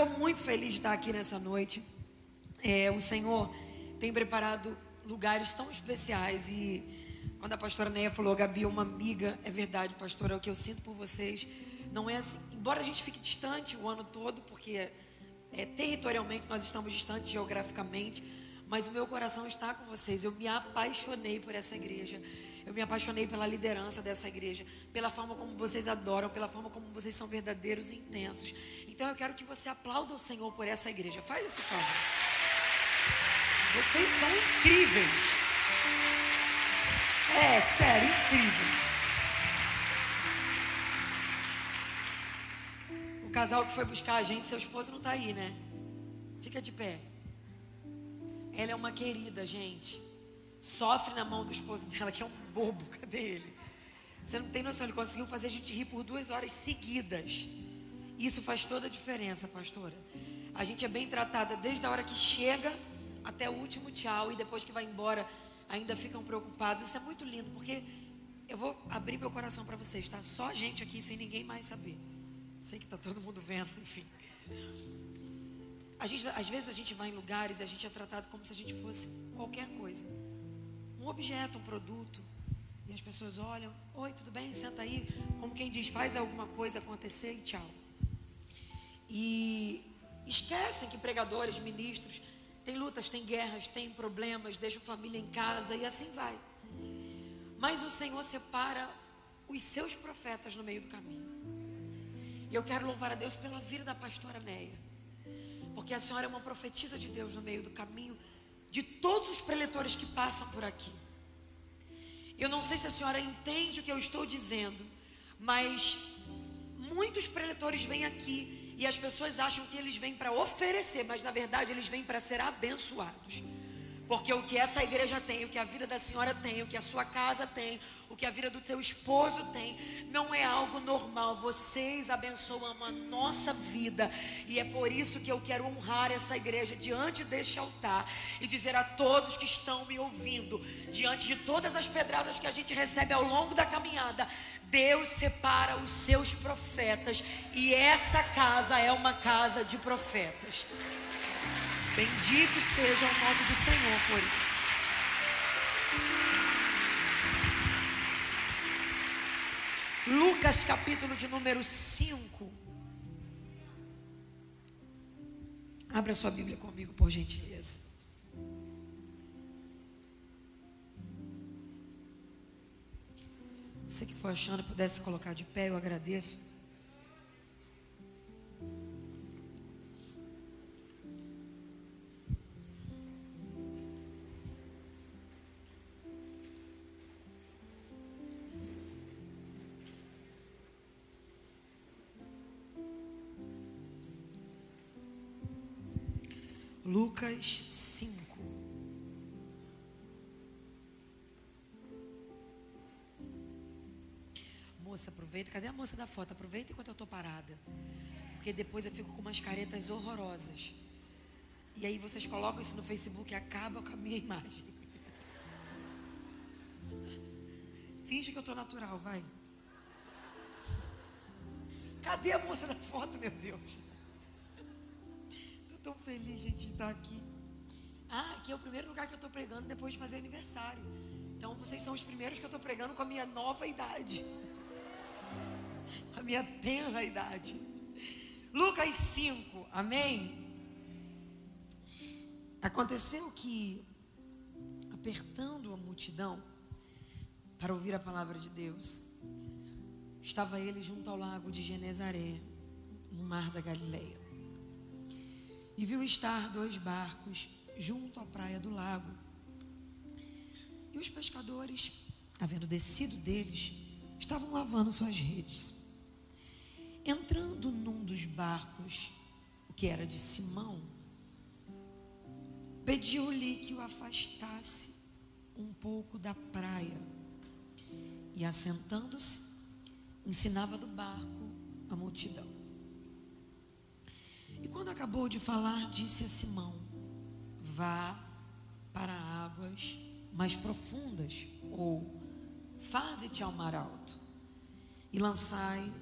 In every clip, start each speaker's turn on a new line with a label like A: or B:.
A: estou muito feliz de estar aqui nessa noite. É, o Senhor tem preparado lugares tão especiais e quando a pastora Neia falou, Gabi, uma amiga, é verdade, pastora, é o que eu sinto por vocês. Não é assim, embora a gente fique distante o ano todo, porque é, territorialmente nós estamos distantes geograficamente, mas o meu coração está com vocês. Eu me apaixonei por essa igreja. Eu me apaixonei pela liderança dessa igreja, pela forma como vocês adoram, pela forma como vocês são verdadeiros e intensos. Então eu quero que você aplaude o Senhor por essa igreja. Faz esse favor. Vocês são incríveis. É, sério, incríveis. O casal que foi buscar a gente, seu esposo não está aí, né? Fica de pé. Ela é uma querida, gente. Sofre na mão do esposo dela, que é um bobo. Cadê ele? Você não tem noção, ele conseguiu fazer a gente rir por duas horas seguidas. Isso faz toda a diferença, pastora. A gente é bem tratada desde a hora que chega até o último tchau e depois que vai embora ainda ficam preocupados. Isso é muito lindo, porque eu vou abrir meu coração para vocês, tá? Só a gente aqui sem ninguém mais saber. Sei que está todo mundo vendo, enfim. A gente, às vezes a gente vai em lugares e a gente é tratado como se a gente fosse qualquer coisa. Um objeto, um produto. E as pessoas olham, oi, tudo bem? Senta aí. Como quem diz, faz alguma coisa acontecer e tchau. E esquecem que pregadores, ministros, tem lutas, tem guerras, tem problemas, deixam família em casa e assim vai. Mas o Senhor separa os seus profetas no meio do caminho. E eu quero louvar a Deus pela vida da pastora Neia. Porque a senhora é uma profetisa de Deus no meio do caminho de todos os preletores que passam por aqui. Eu não sei se a senhora entende o que eu estou dizendo, mas muitos preletores vêm aqui e as pessoas acham que eles vêm para oferecer, mas na verdade eles vêm para ser abençoados. Porque o que essa igreja tem, o que a vida da senhora tem, o que a sua casa tem, o que a vida do seu esposo tem, não é algo normal. Vocês abençoam a nossa vida. E é por isso que eu quero honrar essa igreja diante deste altar e dizer a todos que estão me ouvindo, diante de todas as pedradas que a gente recebe ao longo da caminhada, Deus separa os seus profetas. E essa casa é uma casa de profetas. Bendito seja o nome do Senhor por isso. Lucas capítulo de número 5. Abra sua Bíblia comigo, por gentileza. Você que for achando, pudesse colocar de pé, eu agradeço. Lucas 5. Moça, aproveita. Cadê a moça da foto? Aproveita enquanto eu estou parada. Porque depois eu fico com umas caretas horrorosas. E aí vocês colocam isso no Facebook e acaba com a minha imagem. Finge que eu estou natural, vai. Cadê a moça da foto, meu Deus? Tão feliz, gente, de estar aqui. Ah, aqui é o primeiro lugar que eu estou pregando depois de fazer aniversário. Então vocês são os primeiros que eu estou pregando com a minha nova idade. A minha tenra idade. Lucas 5, amém? Aconteceu que, apertando a multidão para ouvir a palavra de Deus, estava ele junto ao lago de Genezaré, no mar da Galileia e viu estar dois barcos junto à praia do lago. E os pescadores, havendo descido deles, estavam lavando suas redes. Entrando num dos barcos, o que era de Simão, pediu-lhe que o afastasse um pouco da praia. E assentando-se, ensinava do barco a multidão. E quando acabou de falar, disse a Simão: Vá para águas mais profundas, ou faze-te ao mar alto, e lançai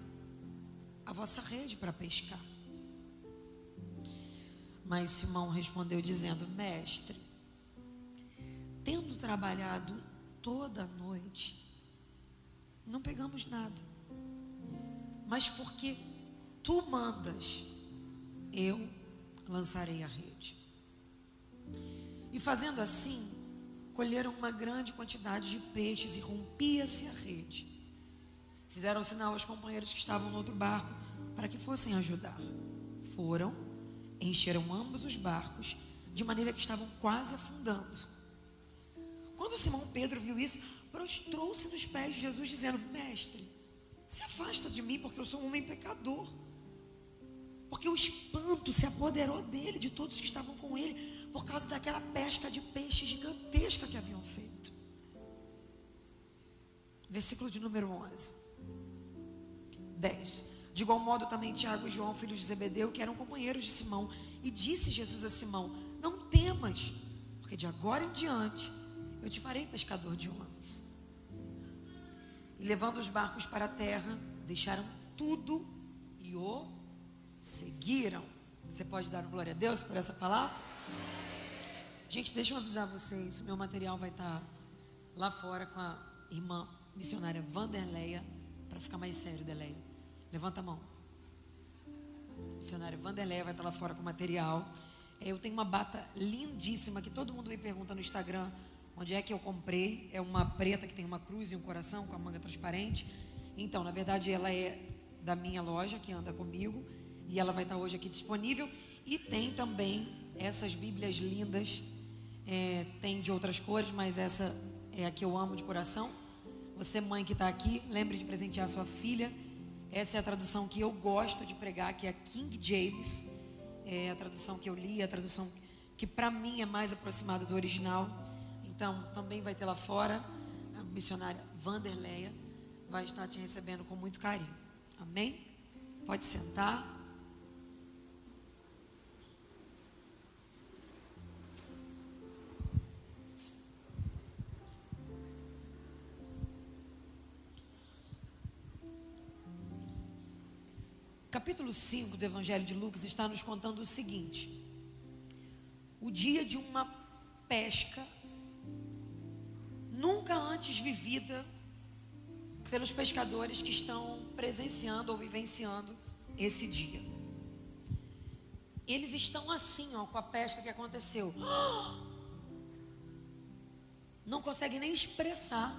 A: a vossa rede para pescar. Mas Simão respondeu dizendo: Mestre, tendo trabalhado toda a noite, não pegamos nada. Mas porque tu mandas, eu lançarei a rede. E fazendo assim, colheram uma grande quantidade de peixes e rompia-se a rede. Fizeram sinal aos companheiros que estavam no outro barco para que fossem ajudar. Foram, encheram ambos os barcos, de maneira que estavam quase afundando. Quando Simão Pedro viu isso, prostrou-se nos pés de Jesus, dizendo: Mestre, se afasta de mim, porque eu sou um homem pecador. Porque o espanto se apoderou dele, de todos que estavam com ele, por causa daquela pesca de peixe gigantesca que haviam feito. Versículo de número 11. 10. De igual modo também Tiago e João, filhos de Zebedeu, que eram companheiros de Simão, e disse Jesus a Simão: Não temas, porque de agora em diante eu te farei pescador de homens. E levando os barcos para a terra, deixaram tudo e o seguiram. Você pode dar glória a Deus por essa palavra? Gente, deixa eu avisar vocês: o meu material vai estar lá fora com a irmã missionária Vanderleia, para ficar mais sério, Deleia. Levanta a mão. missionária Vanderleia vai estar lá fora com material. Eu tenho uma bata lindíssima que todo mundo me pergunta no Instagram onde é que eu comprei. É uma preta que tem uma cruz e um coração com a manga transparente. Então, na verdade, ela é da minha loja que anda comigo e ela vai estar hoje aqui disponível. E tem também essas Bíblias lindas. É, tem de outras cores, mas essa é a que eu amo de coração. Você, mãe que está aqui, lembre de presentear sua filha. Essa é a tradução que eu gosto de pregar, que é a King James. É a tradução que eu li, a tradução que para mim é mais aproximada do original. Então, também vai ter lá fora a missionária Vanderleia vai estar te recebendo com muito carinho. Amém? Pode sentar. Capítulo 5 do Evangelho de Lucas está nos contando o seguinte: o dia de uma pesca nunca antes vivida pelos pescadores que estão presenciando ou vivenciando esse dia. Eles estão assim, ó, com a pesca que aconteceu. Não conseguem nem expressar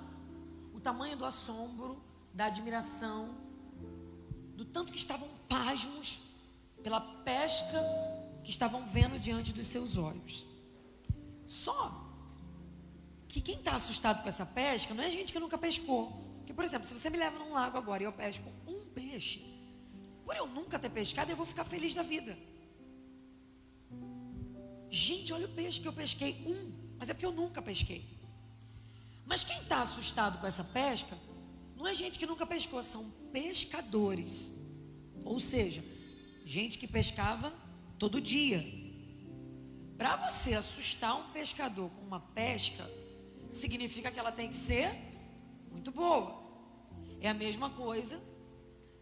A: o tamanho do assombro, da admiração, do tanto que estavam pasmos pela pesca que estavam vendo diante dos seus olhos. Só que quem está assustado com essa pesca não é gente que nunca pescou. Porque, por exemplo, se você me leva num lago agora e eu pesco um peixe, por eu nunca ter pescado, eu vou ficar feliz da vida. Gente, olha o peixe que eu pesquei, um, mas é porque eu nunca pesquei. Mas quem está assustado com essa pesca não é gente que nunca pescou, são pescadores. Ou seja, gente que pescava todo dia. Para você assustar um pescador com uma pesca, significa que ela tem que ser muito boa. É a mesma coisa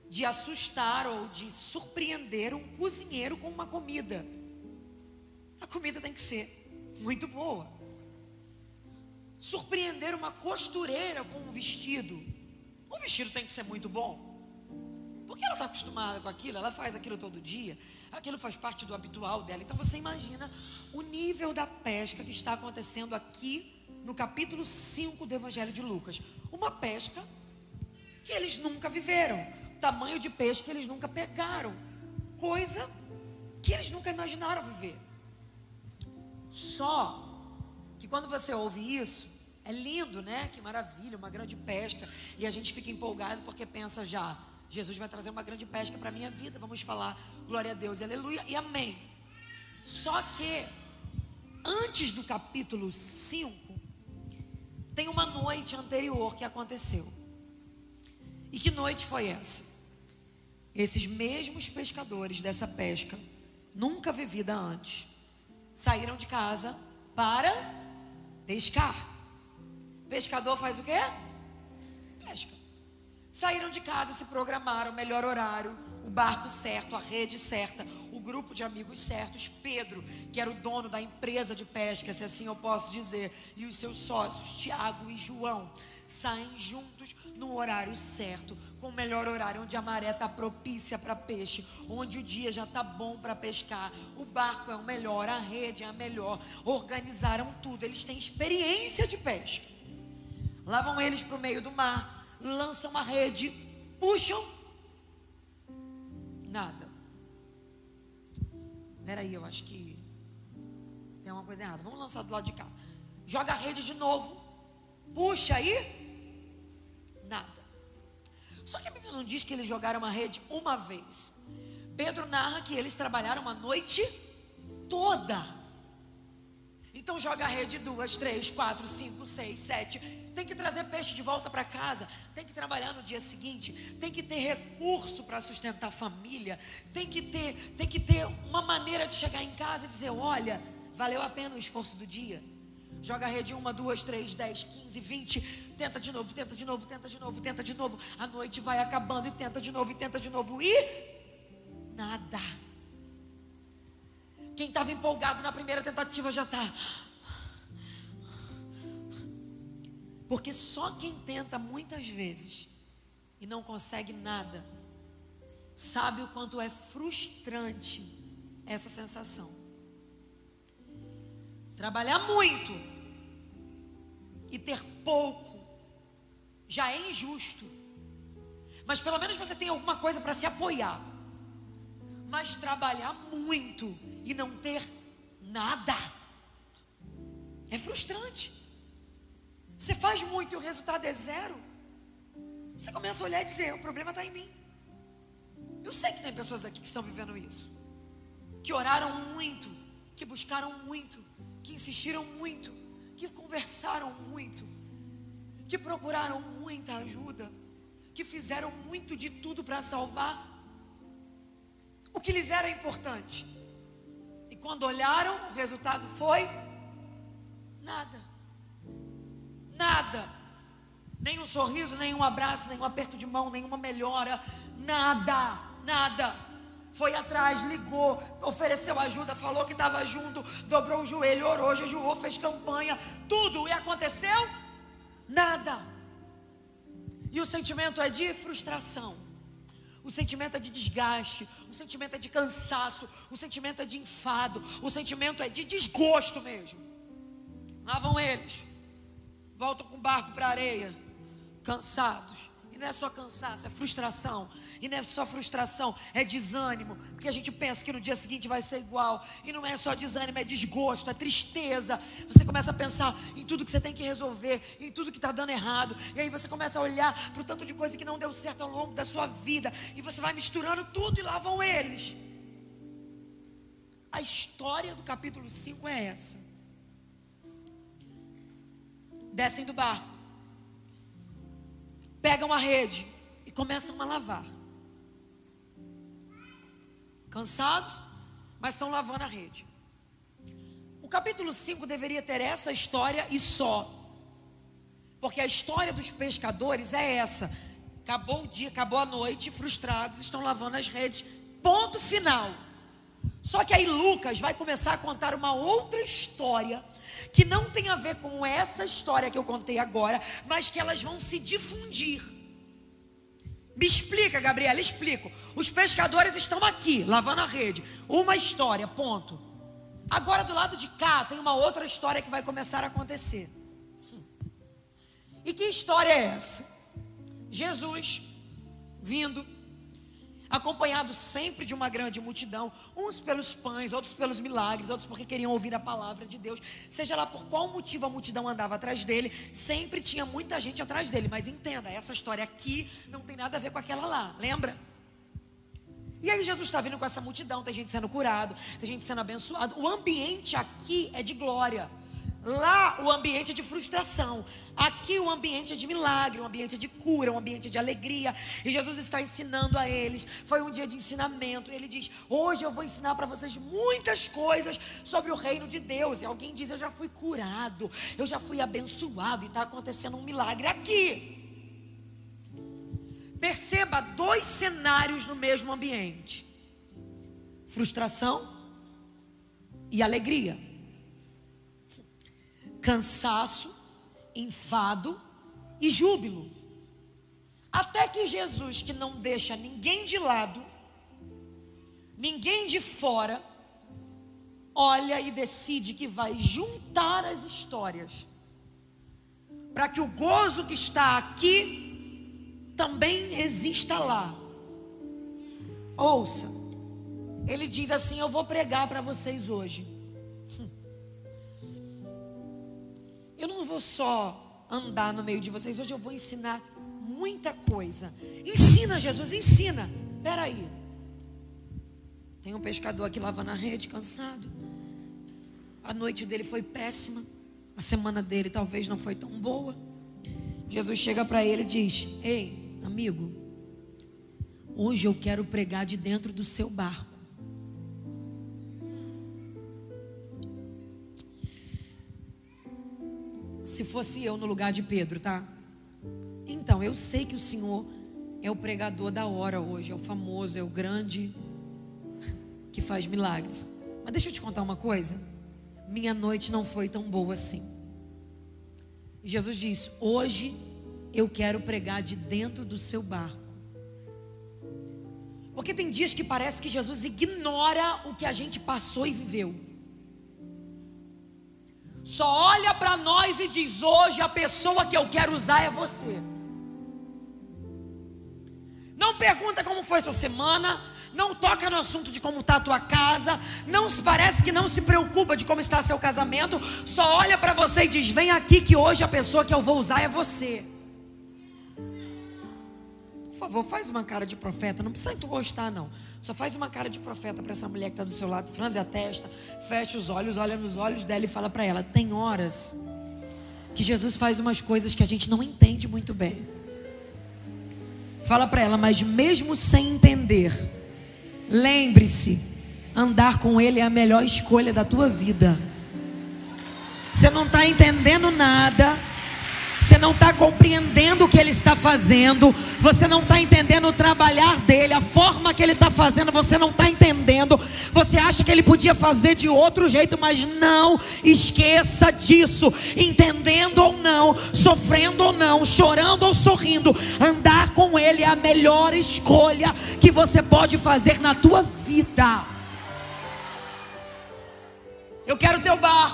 A: de assustar ou de surpreender um cozinheiro com uma comida. A comida tem que ser muito boa. Surpreender uma costureira com um vestido o vestido tem que ser muito bom. Porque ela está acostumada com aquilo, ela faz aquilo todo dia, aquilo faz parte do habitual dela. Então você imagina o nível da pesca que está acontecendo aqui no capítulo 5 do Evangelho de Lucas. Uma pesca que eles nunca viveram, tamanho de peixe que eles nunca pegaram, coisa que eles nunca imaginaram viver. Só que quando você ouve isso, é lindo, né? Que maravilha, uma grande pesca. E a gente fica empolgado porque pensa já, Jesus vai trazer uma grande pesca para a minha vida. Vamos falar glória a Deus, aleluia e amém. Só que antes do capítulo 5, tem uma noite anterior que aconteceu. E que noite foi essa? Esses mesmos pescadores dessa pesca, nunca vivida antes, saíram de casa para pescar. Pescador faz o quê? Pesca. Saíram de casa, se programaram, melhor horário, o barco certo, a rede certa, o grupo de amigos certos. Pedro, que era o dono da empresa de pesca, se assim eu posso dizer, e os seus sócios, Tiago e João, saem juntos no horário certo, com o melhor horário, onde a maré está propícia para peixe, onde o dia já está bom para pescar, o barco é o melhor, a rede é a melhor, organizaram tudo, eles têm experiência de pesca. Lá vão eles para o meio do mar, lançam uma rede, puxam, nada. Peraí, eu acho que tem uma coisa errada. Vamos lançar do lado de cá. Joga a rede de novo, puxa aí, nada. Só que a Bíblia não diz que eles jogaram uma rede uma vez. Pedro narra que eles trabalharam uma noite toda. Então joga a rede duas, três, quatro, cinco, seis, sete tem que trazer peixe de volta para casa, tem que trabalhar no dia seguinte, tem que ter recurso para sustentar a família, tem que ter, tem que ter uma maneira de chegar em casa e dizer, olha, valeu a pena o esforço do dia. Joga a rede uma, duas, três, dez, quinze, vinte, tenta de novo, tenta de novo, tenta de novo, tenta de novo. A noite vai acabando e tenta de novo, e tenta de novo e nada. Quem estava empolgado na primeira tentativa já está. Porque só quem tenta muitas vezes e não consegue nada, sabe o quanto é frustrante essa sensação. Trabalhar muito e ter pouco já é injusto. Mas pelo menos você tem alguma coisa para se apoiar. Mas trabalhar muito e não ter nada é frustrante. Você faz muito e o resultado é zero. Você começa a olhar e dizer: o problema está em mim. Eu sei que tem pessoas aqui que estão vivendo isso, que oraram muito, que buscaram muito, que insistiram muito, que conversaram muito, que procuraram muita ajuda, que fizeram muito de tudo para salvar o que lhes era importante. E quando olharam, o resultado foi nada. Nada. Nem um sorriso, nem um abraço, nem um aperto de mão, nenhuma melhora. Nada, nada. Foi atrás, ligou, ofereceu ajuda, falou que estava junto, dobrou o joelho, orou, jejuou, fez campanha, tudo. E aconteceu? Nada. E o sentimento é de frustração. O sentimento é de desgaste, o sentimento é de cansaço, o sentimento é de enfado, o sentimento é de desgosto mesmo. Lá vão eles voltam com o barco para a areia, cansados. E não é só cansaço, é frustração. E não é só frustração, é desânimo. Porque a gente pensa que no dia seguinte vai ser igual. E não é só desânimo, é desgosto, é tristeza. Você começa a pensar em tudo que você tem que resolver, em tudo que está dando errado. E aí você começa a olhar para o tanto de coisa que não deu certo ao longo da sua vida. E você vai misturando tudo e lá vão eles. A história do capítulo 5 é essa descem do barco, pegam a rede e começam a lavar. Cansados, mas estão lavando a rede. O capítulo 5 deveria ter essa história e só. Porque a história dos pescadores é essa. Acabou o dia, acabou a noite, frustrados, estão lavando as redes. Ponto final. Só que aí Lucas vai começar a contar uma outra história que não tem a ver com essa história que eu contei agora, mas que elas vão se difundir. Me explica, Gabriela, explico. Os pescadores estão aqui, lavando a rede. Uma história, ponto. Agora do lado de cá tem uma outra história que vai começar a acontecer. E que história é essa? Jesus vindo acompanhado sempre de uma grande multidão, uns pelos pães, outros pelos milagres, outros porque queriam ouvir a palavra de Deus. Seja lá por qual motivo a multidão andava atrás dele, sempre tinha muita gente atrás dele. Mas entenda, essa história aqui não tem nada a ver com aquela lá, lembra? E aí Jesus está vindo com essa multidão, tem gente sendo curado, tem gente sendo abençoado. O ambiente aqui é de glória. Lá o ambiente é de frustração. Aqui o ambiente é de milagre, um ambiente de cura, um ambiente de alegria. E Jesus está ensinando a eles. Foi um dia de ensinamento. E ele diz: Hoje eu vou ensinar para vocês muitas coisas sobre o reino de Deus. E alguém diz: Eu já fui curado, eu já fui abençoado. E está acontecendo um milagre aqui. Perceba dois cenários no mesmo ambiente: frustração e alegria, cansaço, enfado e júbilo. Até que Jesus, que não deixa ninguém de lado, ninguém de fora, olha e decide que vai juntar as histórias, para que o gozo que está aqui também exista lá. Ouça, ele diz assim: Eu vou pregar para vocês hoje. Eu não vou só andar no meio de vocês, hoje eu vou ensinar muita coisa. Ensina, Jesus, ensina. Espera aí. Tem um pescador aqui lavando a rede, cansado. A noite dele foi péssima. A semana dele talvez não foi tão boa. Jesus chega para ele e diz: Ei, amigo, hoje eu quero pregar de dentro do seu barco. Se fosse eu no lugar de Pedro, tá? Então, eu sei que o Senhor é o pregador da hora hoje, é o famoso, é o grande que faz milagres. Mas deixa eu te contar uma coisa minha noite não foi tão boa assim. E Jesus diz: Hoje eu quero pregar de dentro do seu barco. Porque tem dias que parece que Jesus ignora o que a gente passou e viveu. Só olha para nós e diz: Hoje a pessoa que eu quero usar é você. Não pergunta como foi sua semana, não toca no assunto de como está a tua casa, não parece que não se preocupa de como está seu casamento, só olha para você e diz: vem aqui que hoje a pessoa que eu vou usar é você. Por favor, faz uma cara de profeta, não precisa tu gostar não. Só faz uma cara de profeta para essa mulher que está do seu lado, franze a testa, fecha os olhos, olha nos olhos dela e fala para ela: tem horas que Jesus faz umas coisas que a gente não entende muito bem. Fala para ela, mas mesmo sem entender, Lembre-se, andar com Ele é a melhor escolha da tua vida. Você não está entendendo nada. Você não está compreendendo o que ele está fazendo, você não está entendendo o trabalhar dele, a forma que ele está fazendo, você não está entendendo. Você acha que ele podia fazer de outro jeito, mas não esqueça disso. Entendendo ou não, sofrendo ou não, chorando ou sorrindo, andar com ele é a melhor escolha que você pode fazer na tua vida. Eu quero teu barco.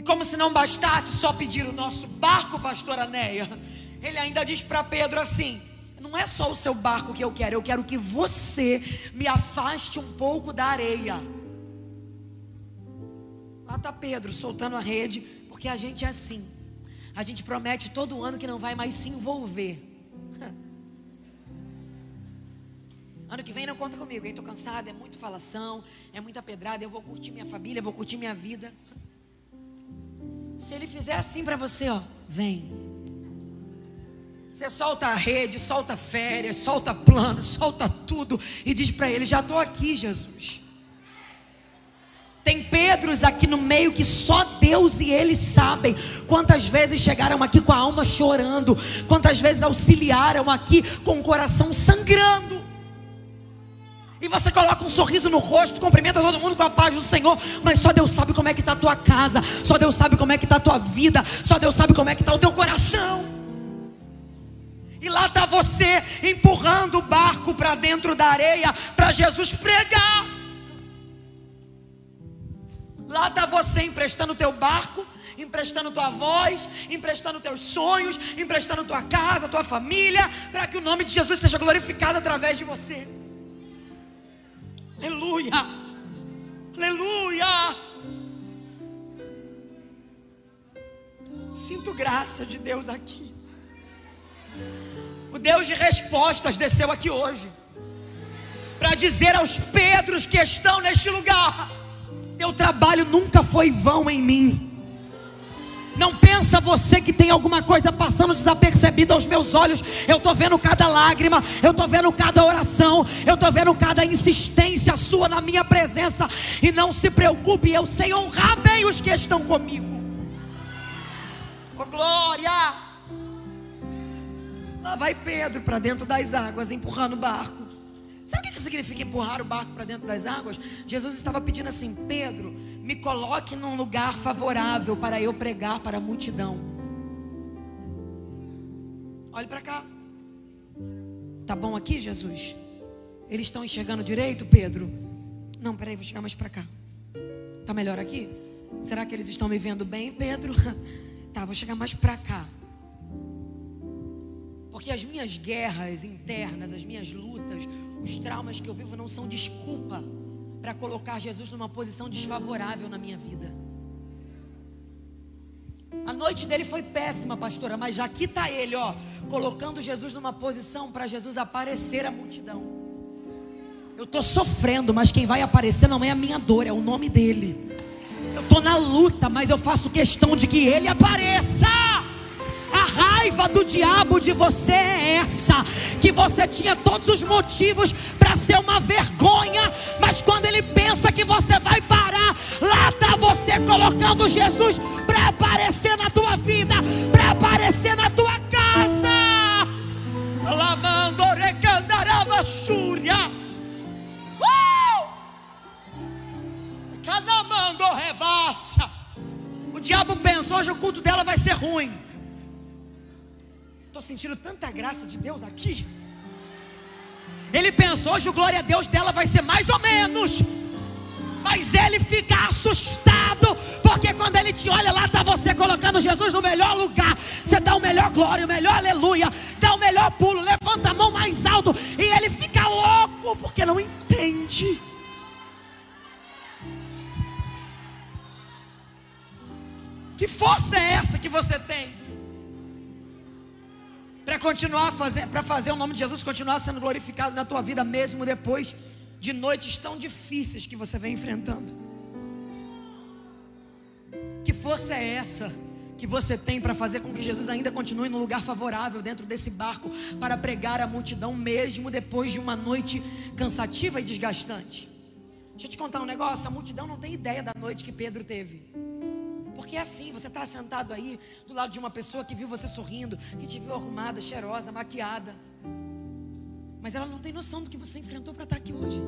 A: E como se não bastasse só pedir o nosso barco, pastor Anéia, ele ainda diz para Pedro assim: não é só o seu barco que eu quero, eu quero que você me afaste um pouco da areia. Lá está Pedro soltando a rede, porque a gente é assim. A gente promete todo ano que não vai mais se envolver. Ano que vem não conta comigo, hein? Estou cansado, é muito falação, é muita pedrada. Eu vou curtir minha família, vou curtir minha vida. Se ele fizer assim para você, ó, vem. Você solta a rede, solta férias, solta plano, solta tudo e diz para ele: Já estou aqui, Jesus. Tem Pedros aqui no meio que só Deus e eles sabem quantas vezes chegaram aqui com a alma chorando, quantas vezes auxiliaram aqui com o coração sangrando. E você coloca um sorriso no rosto, cumprimenta todo mundo com a paz do Senhor, mas só Deus sabe como é que está a tua casa, só Deus sabe como é que está a tua vida, só Deus sabe como é que está o teu coração. E lá está você empurrando o barco para dentro da areia para Jesus pregar. Lá está você emprestando o teu barco, emprestando tua voz, emprestando teus sonhos, emprestando tua casa, tua família, para que o nome de Jesus seja glorificado através de você. Aleluia. Aleluia. Sinto graça de Deus aqui. O Deus de respostas desceu aqui hoje. Para dizer aos Pedros que estão neste lugar: Teu trabalho nunca foi vão em mim. Não pensa você que tem alguma coisa passando desapercebida aos meus olhos. Eu estou vendo cada lágrima, eu estou vendo cada oração, eu estou vendo cada insistência sua na minha presença. E não se preocupe, eu sei honrar bem os que estão comigo. Oh glória! Lá vai Pedro para dentro das águas, empurrando o barco. Sabe o que significa empurrar o barco para dentro das águas? Jesus estava pedindo assim: Pedro, me coloque num lugar favorável para eu pregar para a multidão. Olhe para cá. Tá bom aqui, Jesus? Eles estão enxergando direito, Pedro? Não, peraí, vou chegar mais para cá. Tá melhor aqui? Será que eles estão me vendo bem, Pedro? Tá, vou chegar mais para cá. Porque as minhas guerras internas, as minhas lutas, os traumas que eu vivo não são desculpa para colocar Jesus numa posição desfavorável na minha vida. A noite dele foi péssima, pastora, mas já aqui está ele, ó, colocando Jesus numa posição para Jesus aparecer à multidão. Eu estou sofrendo, mas quem vai aparecer não é a minha dor, é o nome dele. Eu estou na luta, mas eu faço questão de que ele apareça. Raiva do diabo de você é essa: que você tinha todos os motivos para ser uma vergonha, mas quando ele pensa que você vai parar, lá está você colocando Jesus para aparecer na tua vida, para aparecer na tua casa. Lamando recandarava súria. Uh! Canamando revassa. O diabo pensou, hoje o culto dela vai ser ruim. Estou sentindo tanta graça de Deus aqui. Ele pensou, hoje o glória a Deus dela vai ser mais ou menos. Mas ele fica assustado, porque quando ele te olha lá, está você colocando Jesus no melhor lugar. Você dá o melhor glória, o melhor aleluia, dá o melhor pulo, levanta a mão mais alto, e ele fica louco, porque não entende. Que força é essa que você tem? Para continuar fazer, para fazer o nome de Jesus continuar sendo glorificado na tua vida mesmo depois de noites tão difíceis que você vem enfrentando. Que força é essa que você tem para fazer com que Jesus ainda continue no lugar favorável dentro desse barco para pregar a multidão mesmo depois de uma noite cansativa e desgastante? Deixa eu te contar um negócio, a multidão não tem ideia da noite que Pedro teve. Porque é assim, você está sentado aí do lado de uma pessoa que viu você sorrindo, que te viu arrumada, cheirosa, maquiada. Mas ela não tem noção do que você enfrentou para estar aqui hoje.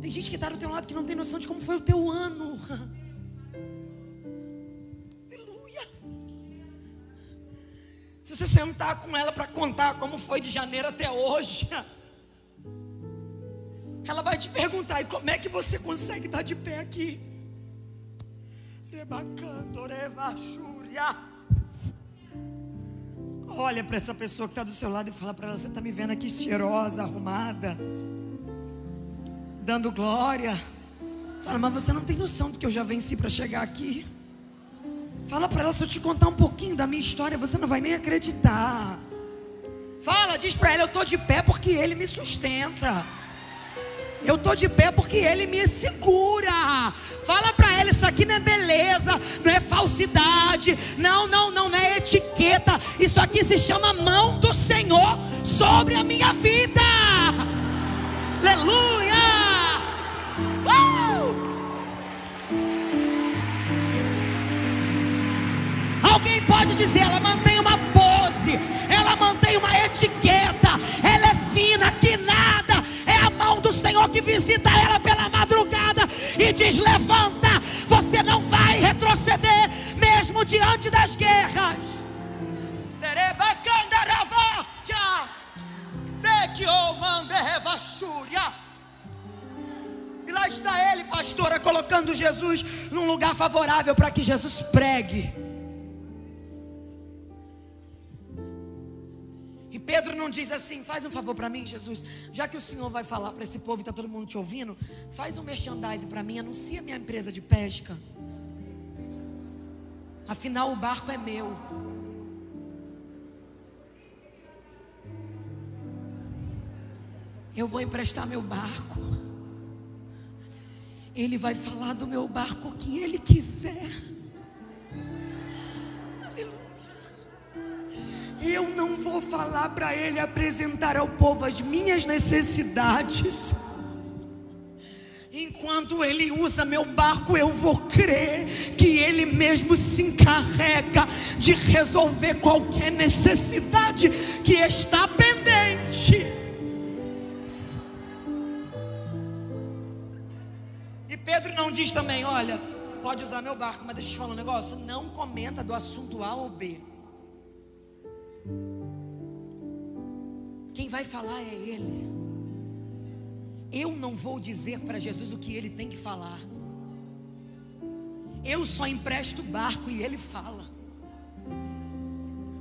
A: Tem gente que está do teu lado que não tem noção de como foi o teu ano. Aleluia. Se você sentar com ela para contar como foi de janeiro até hoje, ela vai te perguntar: e como é que você consegue estar de pé aqui? Olha para essa pessoa que está do seu lado e fala para ela: Você está me vendo aqui cheirosa, arrumada, dando glória. Fala, mas você não tem noção do que eu já venci para chegar aqui. Fala para ela: Se eu te contar um pouquinho da minha história, você não vai nem acreditar. Fala, diz para ela: Eu estou de pé porque Ele me sustenta. Eu estou de pé porque Ele me segura. Fala para Ele: isso aqui não é beleza, não é falsidade, não, não, não, não é etiqueta. Isso aqui se chama mão do Senhor sobre a minha vida. Aleluia! Uh! Alguém pode dizer, ela mantém uma pose, ela mantém uma etiqueta, ela é fina, que nada do Senhor que visita ela pela madrugada e diz: Levanta, você não vai retroceder, mesmo diante das guerras. E lá está ele, pastora, colocando Jesus num lugar favorável para que Jesus pregue. E Pedro não diz assim: faz um favor para mim, Jesus, já que o Senhor vai falar para esse povo e está todo mundo te ouvindo, faz um merchandising para mim, anuncia minha empresa de pesca. Afinal, o barco é meu. Eu vou emprestar meu barco. Ele vai falar do meu barco o que ele quiser. Eu não vou falar para ele apresentar ao povo as minhas necessidades.
B: Enquanto Ele usa meu barco, eu vou crer que Ele mesmo se encarrega de resolver qualquer necessidade que está pendente. E Pedro não diz também: olha, pode usar meu barco, mas deixa eu te falar um negócio: não comenta do assunto A ou B. Quem vai falar é Ele. Eu não vou dizer para Jesus o que ele tem que falar. Eu só empresto o barco e ele fala.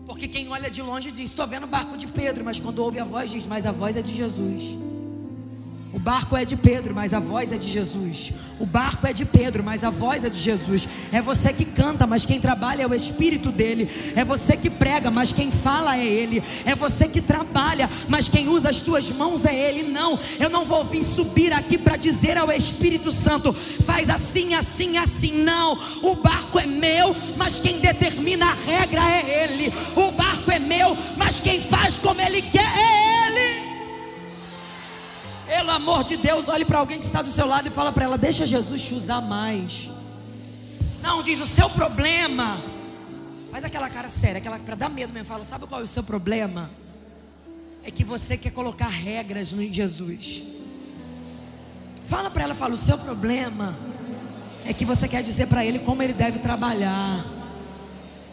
B: Porque quem olha de longe diz: Estou vendo o barco de Pedro, mas quando ouve a voz, diz: Mas a voz é de Jesus. O barco é de Pedro, mas a voz é de Jesus. O barco é de Pedro, mas a voz é de Jesus. É você que canta, mas quem trabalha é o Espírito dele. É você que prega, mas quem fala é ele. É você que trabalha, mas quem usa as tuas mãos é ele. Não, eu não vou vir subir aqui para dizer ao Espírito Santo: faz assim, assim, assim. Não, o barco é meu, mas quem determina a regra é ele. O barco é meu, mas quem faz como ele quer é ele. Pelo amor de Deus, olhe para alguém que está do seu lado e fala para ela: Deixa Jesus te usar mais. Não, diz o seu problema. Faz aquela cara séria, aquela para dar medo mesmo. Fala: Sabe qual é o seu problema? É que você quer colocar regras no Jesus. Fala para ela, fala: O seu problema é que você quer dizer para ele como ele deve trabalhar.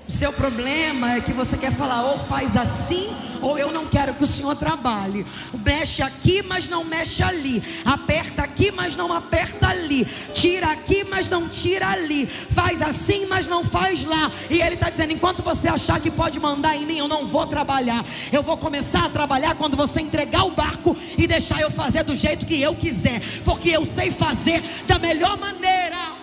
B: Seu problema é que você quer falar, ou faz assim, ou eu não quero que o Senhor trabalhe. Mexe aqui, mas não mexe ali. Aperta aqui, mas não aperta ali. Tira aqui, mas não tira ali. Faz assim, mas não faz lá. E Ele está dizendo: enquanto você achar que pode mandar em mim, eu não vou trabalhar. Eu vou começar a trabalhar quando você entregar o barco e deixar eu fazer do jeito que eu quiser. Porque eu sei fazer da melhor maneira.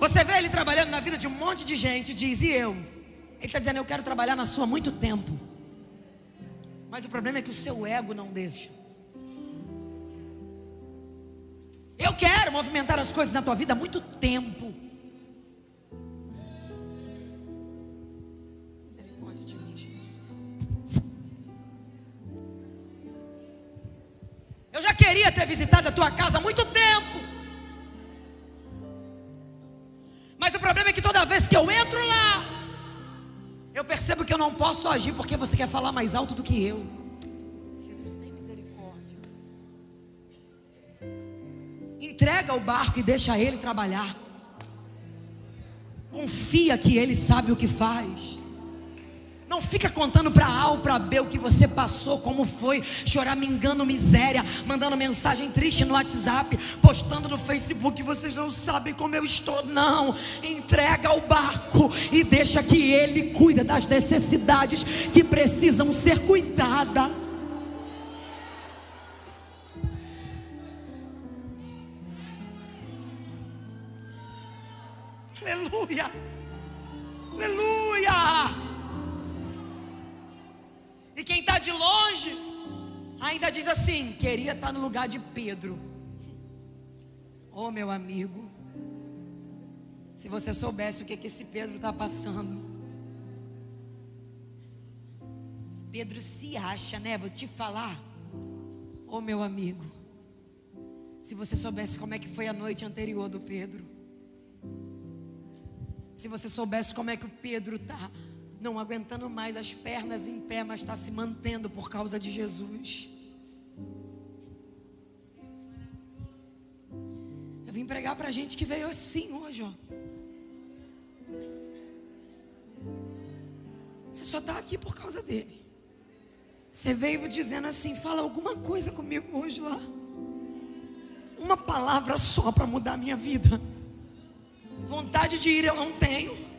B: Você vê ele trabalhando na vida de um monte de gente, diz, e eu? Ele está dizendo, eu quero trabalhar na sua há muito tempo. Mas o problema é que o seu ego não deixa. Eu quero movimentar as coisas na tua vida há muito tempo. Eu já queria ter visitado a tua casa há muito tempo. Mas o problema é que toda vez que eu entro lá, eu percebo que eu não posso agir porque você quer falar mais alto do que eu. Jesus tem misericórdia. Entrega o barco e deixa ele trabalhar. Confia que ele sabe o que faz. Não fica contando para A ou para B o que você passou, como foi, choramingando miséria, mandando mensagem triste no WhatsApp, postando no Facebook, vocês não sabem como eu estou. Não, entrega o barco e deixa que ele cuida das necessidades que precisam ser cuidadas. Aleluia. Aleluia. E quem está de longe ainda diz assim: queria estar tá no lugar de Pedro. Oh, meu amigo, se você soubesse o que, que esse Pedro está passando. Pedro se acha, né? Vou te falar. Oh, meu amigo, se você soubesse como é que foi a noite anterior do Pedro. Se você soubesse como é que o Pedro está não aguentando mais as pernas em pé, mas está se mantendo por causa de Jesus. Eu vim pregar para gente que veio assim hoje, ó. Você só está aqui por causa dele. Você veio dizendo assim: fala alguma coisa comigo hoje lá. Uma palavra só para mudar a minha vida. Vontade de ir eu não tenho.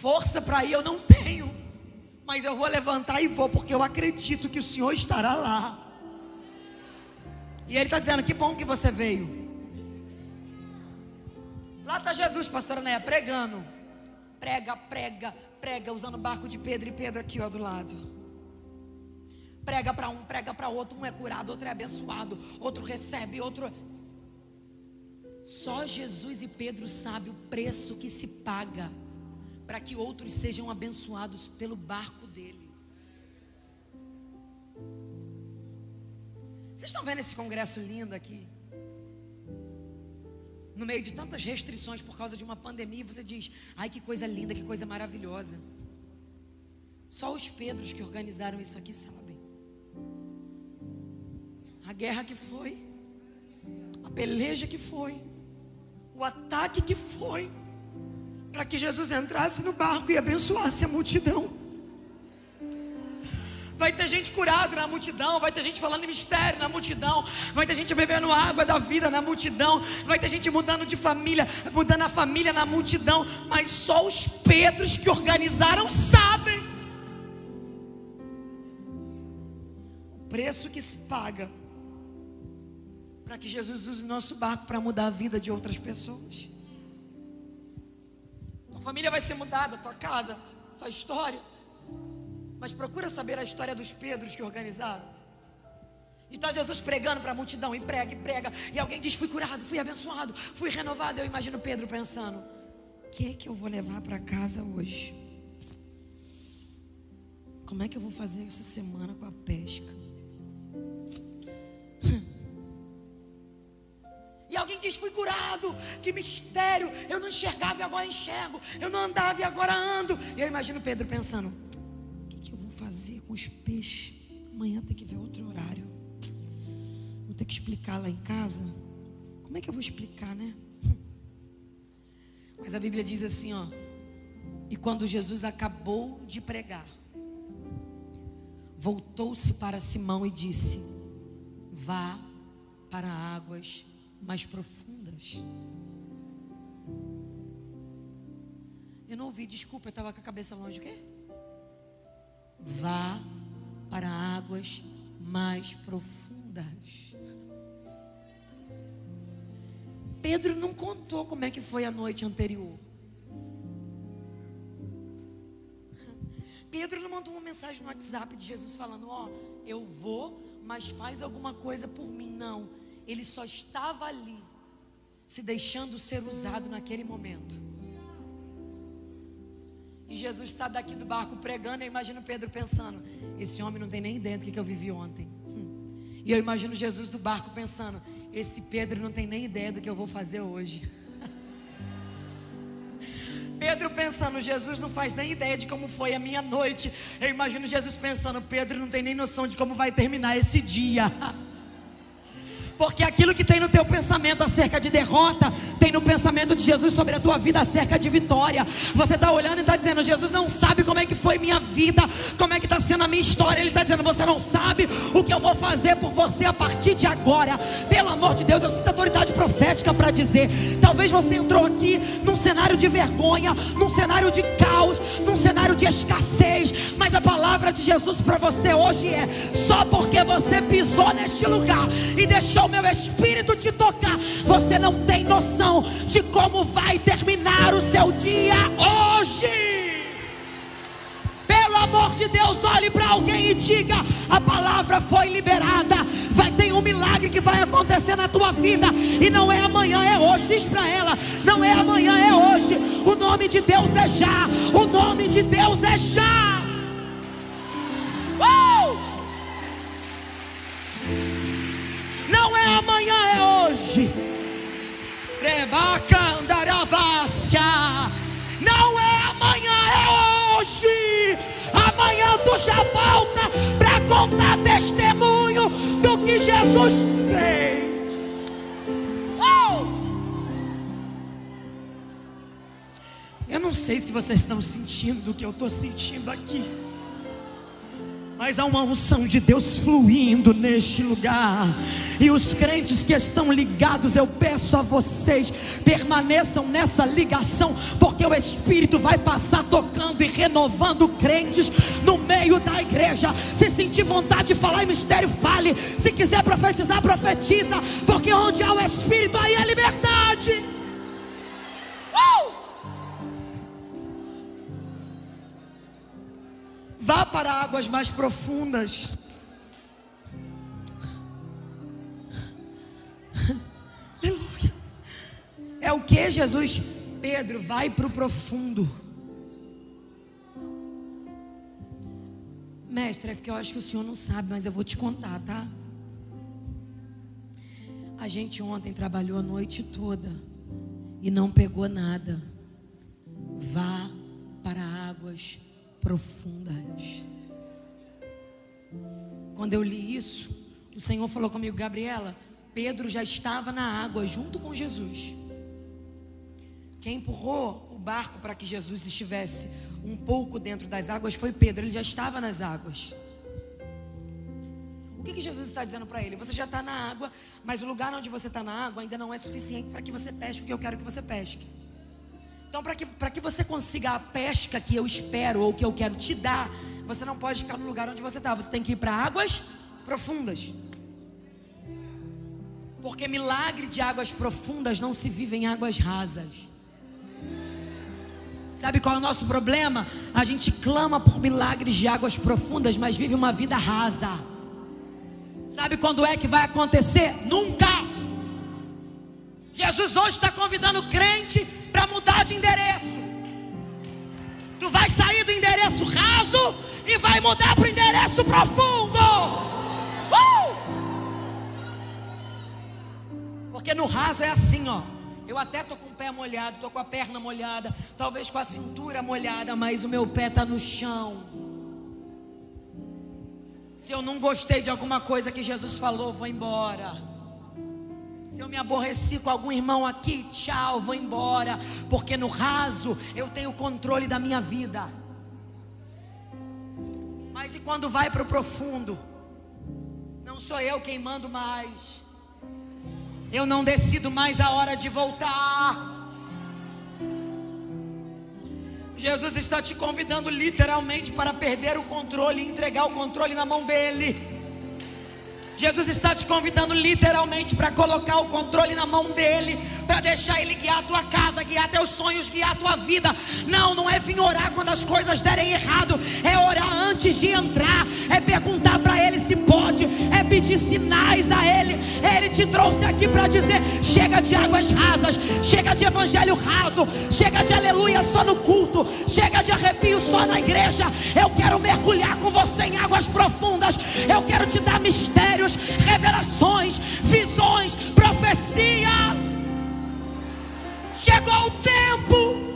B: Força para ir eu não tenho, mas eu vou levantar e vou, porque eu acredito que o Senhor estará lá. E Ele está dizendo: Que bom que você veio. Lá está Jesus, pastora Néia, pregando. Prega, prega, prega, usando o barco de Pedro e Pedro aqui ó, do lado. Prega para um, prega para outro, um é curado, outro é abençoado, outro recebe, outro. Só Jesus e Pedro sabem o preço que se paga para que outros sejam abençoados pelo barco dele. Vocês estão vendo esse congresso lindo aqui? No meio de tantas restrições por causa de uma pandemia, você diz: ai que coisa linda, que coisa maravilhosa. Só os Pedros que organizaram isso aqui sabem. A guerra que foi, a peleja que foi, o ataque que foi, para que Jesus entrasse no barco e abençoasse a multidão. Vai ter gente curada na multidão, vai ter gente falando mistério na multidão, vai ter gente bebendo água da vida na multidão, vai ter gente mudando de família, mudando a família na multidão, mas só os Pedros que organizaram sabem o preço que se paga para que Jesus use o nosso barco para mudar a vida de outras pessoas. Tua família vai ser mudada, tua casa, tua história. Mas procura saber a história dos Pedros que organizaram. E está Jesus pregando para a multidão, e prega, e prega. E alguém diz: Fui curado, fui abençoado, fui renovado. Eu imagino Pedro pensando: O que é que eu vou levar para casa hoje? Como é que eu vou fazer essa semana com a pesca? Diz: Fui curado, que mistério. Eu não enxergava e agora enxergo. Eu não andava e agora ando. E eu imagino Pedro pensando: fazer com os peixes? Amanhã tem que ver outro horário. Vou ter que explicar lá em casa. Como é que eu vou explicar, né? Mas a Bíblia diz assim, ó. E quando Jesus acabou de pregar, voltou-se para Simão e disse: Vá para águas mais profundas. Eu não ouvi, desculpa, eu estava com a cabeça longe. O quê? Vá para águas mais profundas. Pedro não contou como é que foi a noite anterior. Pedro não mandou uma mensagem no WhatsApp de Jesus falando: Ó, oh, eu vou, mas faz alguma coisa por mim. Não, ele só estava ali, se deixando ser usado naquele momento. E Jesus está daqui do barco pregando. Eu imagino Pedro pensando: Esse homem não tem nem ideia do que, eu vivi ontem. Hum. E eu imagino Jesus do barco pensando: Esse Pedro não tem nem ideia do que eu vou fazer hoje. Pedro pensando, Jesus não faz nem ideia de como foi a minha noite. Eu imagino Jesus pensando, Pedro não tem nem noção de como vai terminar esse dia. Porque aquilo que tem no teu pensamento acerca de derrota, tem no pensamento de Jesus sobre a tua vida acerca de vitória. Você está olhando e está dizendo: Jesus não sabe como é que foi minha vida, como é que está sendo a minha história. Ele está dizendo: Você não sabe o que eu vou fazer por você a partir de agora. Pelo amor de Deus, eu sinto autoridade profética para dizer: Talvez você entrou aqui num cenário de vergonha, num cenário de caos, num cenário de escassez. Mas a palavra de Jesus para você hoje é: Só porque você pisou neste lugar e deixou meu espírito te tocar, você não tem noção de como vai terminar o seu dia hoje. Pelo amor de Deus, olhe para alguém e diga: a palavra foi liberada. Vai ter um milagre que vai acontecer na tua vida. E não é amanhã, é hoje. Diz para ela: não é amanhã, é hoje. O nome de Deus é já. O nome de Deus é já. Não é amanhã, é hoje. Amanhã tu já volta para contar testemunho do que Jesus fez. Oh! Eu não sei se vocês estão sentindo o que eu estou sentindo aqui mas há uma unção de Deus fluindo neste lugar. E os crentes que estão ligados, eu peço a vocês, permaneçam nessa ligação, porque o Espírito vai passar tocando e renovando crentes no meio da igreja. Se sentir vontade de falar em mistério, fale. Se quiser profetizar, profetiza, porque onde há o Espírito, aí é liberdade. Uh! Vá para águas mais profundas. Aleluia. É o que, Jesus? Pedro, vai para o profundo. Mestre, é porque eu acho que o senhor não sabe, mas eu vou te contar, tá? gente ontem trabalhou a noite toda e não pegou nada. Vá para águas profundas. Quando eu li isso, o Senhor falou comigo, Gabriela, Pedro já estava na água junto com Jesus. Quem empurrou o barco para que Jesus estivesse um pouco dentro das águas foi Pedro, ele já estava nas águas. O que, que Jesus está dizendo para ele? Você já está na água, mas o lugar onde você está na água ainda não é suficiente para que você pesque o que eu quero que você pesque. Então, para que, que você consiga a pesca que eu espero ou que eu quero te dar, você não pode ficar no lugar onde você está, você tem que ir para águas profundas. Porque milagre de águas profundas não se vive em águas rasas. Sabe qual é o nosso problema? A gente clama por milagres de águas profundas, mas vive uma vida rasa. Sabe quando é que vai acontecer? Nunca. Jesus hoje está convidando o crente para mudar de endereço. Tu vai sair do endereço raso e vai mudar para o endereço profundo. Uh! Porque no raso é assim, ó. Eu até tô com o pé molhado, tô com a perna molhada, talvez com a cintura molhada, mas o meu pé está no chão. Se eu não gostei de alguma coisa que Jesus falou, vou embora. Se eu me aborreci com algum irmão aqui, tchau, vou embora. Porque no raso eu tenho controle da minha vida. Mas e quando vai para o profundo? Não sou eu quem mando mais. Eu não decido mais a hora de voltar. Jesus está te convidando literalmente para perder o controle e entregar o controle na mão dele. Jesus está te convidando literalmente para colocar o controle na mão dele, para deixar ele guiar a tua casa, guiar teus sonhos, guiar a tua vida. Não, não é vir orar quando as coisas derem errado, é orar antes de entrar, é perguntar para ele se pode, é pedir sinais a ele. Ele te trouxe aqui para dizer: chega de águas rasas, chega de evangelho raso, chega de aleluia só no culto, chega de arrepio só na igreja. Eu quero mergulhar com você em águas profundas, eu quero te dar mistérios revelações, visões, profecias. Chegou o tempo.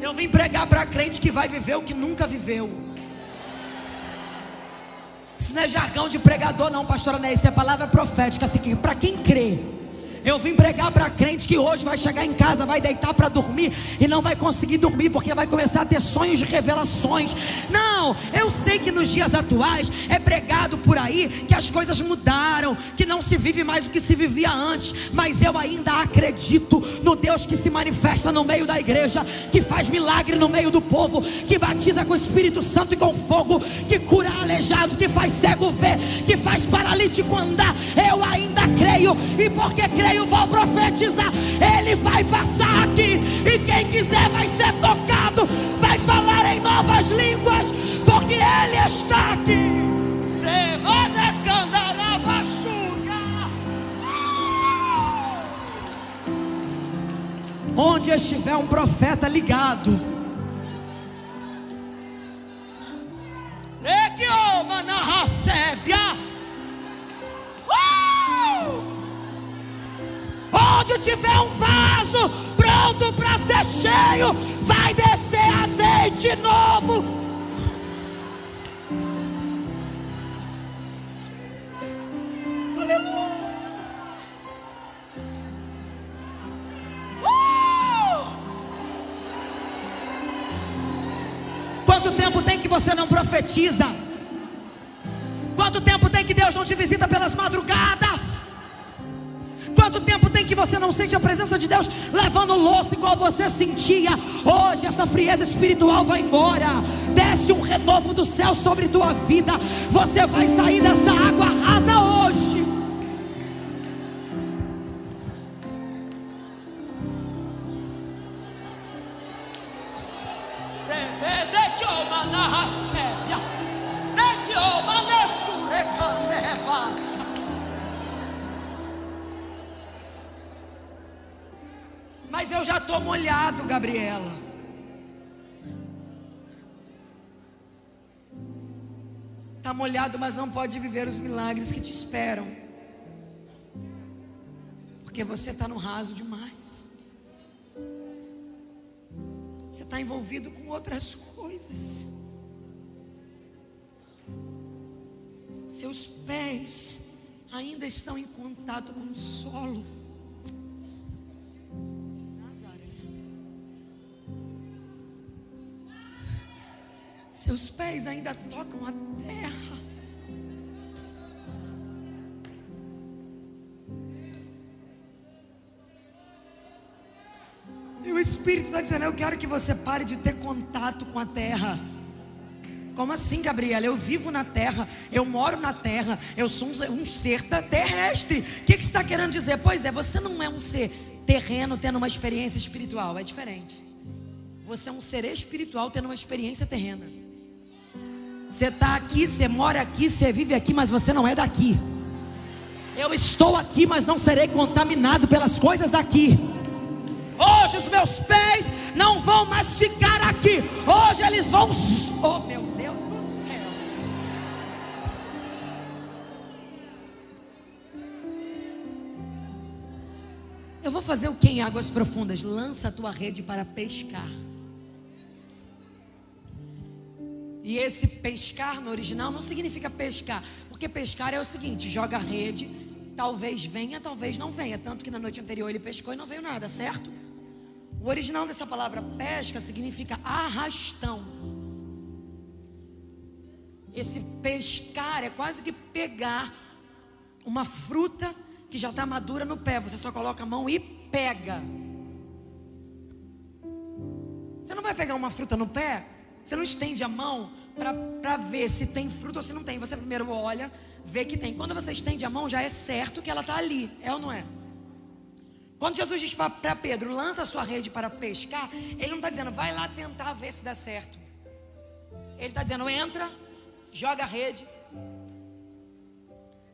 B: Eu vim pregar para crente que vai viver o que nunca viveu. Isso não é jargão de pregador, não, pastora Né? Isso é palavra profética. Assim, para quem crê. Eu vim pregar para crente que hoje vai chegar em casa, vai deitar para dormir e não vai conseguir dormir porque vai começar a ter sonhos de revelações. Não, eu sei que nos dias atuais é pregado por aí que as coisas mudaram, que não se vive mais o que se vivia antes, mas eu ainda acredito no Deus que se manifesta no meio da igreja, que faz milagre no meio do povo, que batiza com o Espírito Santo e com fogo, que cura aleijado, que faz cego ver, que faz paralítico andar. Eu ainda creio e porque creio creio, vou profetizar. Ele vai passar aqui. E quem quiser vai ser tocado. Vai falar em novas línguas. Porque Ele está aqui. Onde estiver um profeta ligado. Onde tiver um vaso pronto para ser cheio, vai descer azeite novo. Aleluia. Quanto tempo tem que você não profetiza? Quanto tempo tem que Deus não te visita pelas madrugadas? Quanto tempo tem que você não sente a presença de Deus levando louça igual você sentia? Hoje essa frieza espiritual vai embora. Desce um renovo do céu sobre tua vida. Você vai sair dessa água rasa hoje. Molhado, Gabriela. Está molhado, mas não pode viver os milagres que te esperam. porque você está no raso demais. Você está envolvido com outras coisas. Seus pés ainda estão em contato com o solo. Seus pés ainda tocam a terra. E o Espírito está dizendo: Eu quero que você pare de ter contato com a terra. Como assim, Gabriela? Eu vivo na terra, eu moro na terra, eu sou um, ser terrestre. O que, que está querendo dizer? Pois é, você não é um ser terreno tendo uma experiência espiritual, é diferente. Você é um ser espiritual tendo uma experiência terrena. Você está aqui, você mora aqui, você vive aqui, mas você não é daqui. Eu estou aqui, mas não serei contaminado pelas coisas daqui. Hoje os meus pés não vão mais ficar aqui. Hoje eles vão. Oh meu Deus do céu. Eu vou fazer o que em águas profundas? Lança a tua rede para pescar. E esse pescar no original não significa pescar, porque pescar é o seguinte: joga a rede, talvez venha, talvez não venha. Tanto que na noite anterior ele pescou e não veio nada, certo? O original dessa palavra pesca significa arrastão. Esse pescar é quase que pegar uma fruta que já está madura no pé, você só coloca a mão e pega. Você não vai pegar uma fruta no pé você não estende a mão para ver se tem fruto ou se não tem. Você primeiro olha, vê que tem. Quando você estende a mão, já é certo que ela está ali. É ou não é? Quando Jesus diz para Pedro, lança a sua rede para pescar, ele não está dizendo, vai lá tentar ver se dá certo. Ele está dizendo, entra, joga a rede,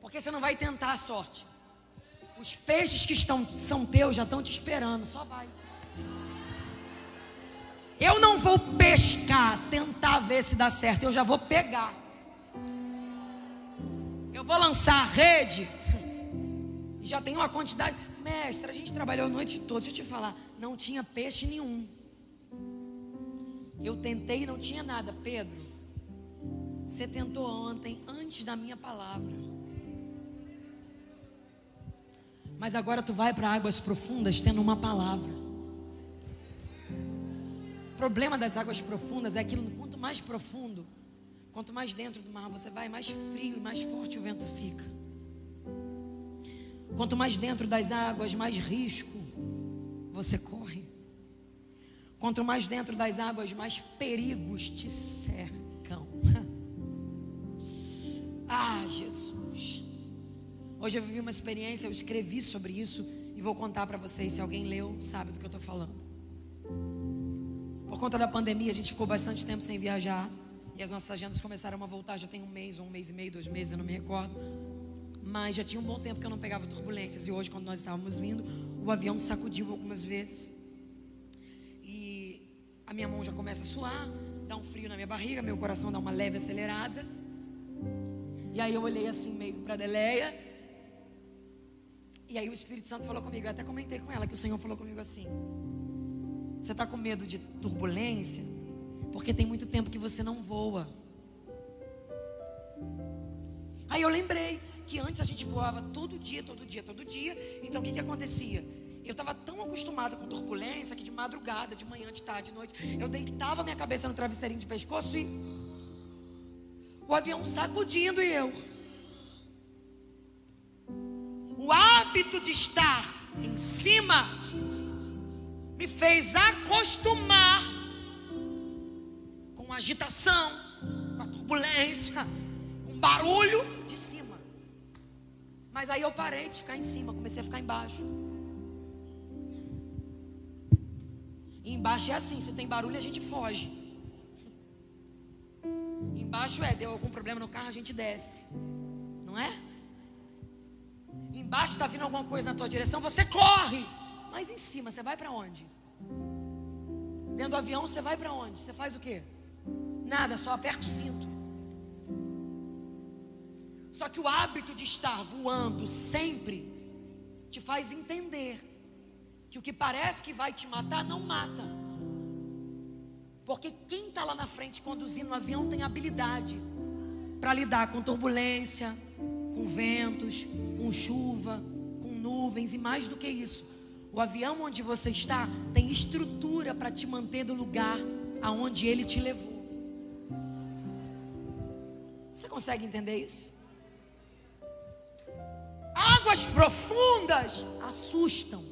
B: porque você não vai tentar a sorte. Os peixes que estão, são teus já estão te esperando, só vai. Eu não vou pescar, tentar ver se dá certo, eu já vou pegar. Eu vou lançar a rede. E já tem uma quantidade. Mestre, a gente trabalhou a noite toda. Deixa eu te falar, não tinha peixe nenhum. Eu tentei e não tinha nada. Pedro, você tentou ontem, antes da minha palavra. Mas agora tu vai para águas profundas tendo uma palavra. Problema das águas profundas é aquilo, quanto mais profundo, quanto mais dentro do mar você vai, mais frio e mais forte o vento fica. Quanto mais dentro das águas, mais risco você corre. Quanto mais dentro das águas, mais perigos te cercam. ah, Jesus. Hoje eu vivi uma experiência, eu escrevi sobre isso e vou contar para vocês. Se alguém leu, sabe do que eu estou falando. Por conta da pandemia, a gente ficou bastante tempo sem viajar. E as nossas agendas começaram a voltar. Já tem um mês, um mês e meio, dois meses, eu não me recordo. Mas já tinha um bom tempo que eu não pegava turbulências. E hoje, quando nós estávamos vindo, o avião sacudiu algumas vezes. E a minha mão já começa a suar, dá um frio na minha barriga, meu coração dá uma leve acelerada. E aí eu olhei assim meio para a Deleia. E aí o Espírito Santo falou comigo. Eu até comentei com ela que o Senhor falou comigo assim. Você está com medo de turbulência? Porque tem muito tempo que você não voa. Aí eu lembrei que antes a gente voava todo dia, todo dia, todo dia. Então o que, que acontecia? Eu estava tão acostumada com turbulência que de madrugada, de manhã, de tarde, de noite, eu deitava minha cabeça no travesseirinho de pescoço e o avião sacudindo e eu. O hábito de estar em cima me fez acostumar com agitação, com a turbulência, com barulho de cima. Mas aí eu parei de ficar em cima, comecei a ficar embaixo. E embaixo é assim, se tem barulho a gente foge. Embaixo é, deu algum problema no carro, a gente desce. Não é? Embaixo está vindo alguma coisa na tua direção, você corre. Mas em cima, você vai para onde? Dentro do avião, você vai para onde? Você faz o quê? Nada, só aperta o cinto. Só que o hábito de estar voando sempre te faz entender que o que parece que vai te matar não mata. Porque quem está lá na frente conduzindo o avião tem habilidade para lidar com turbulência, com ventos, com chuva, com nuvens e mais do que isso. O avião onde você está tem estrutura para te manter do lugar aonde ele te levou. Você consegue entender isso? Águas profundas assustam,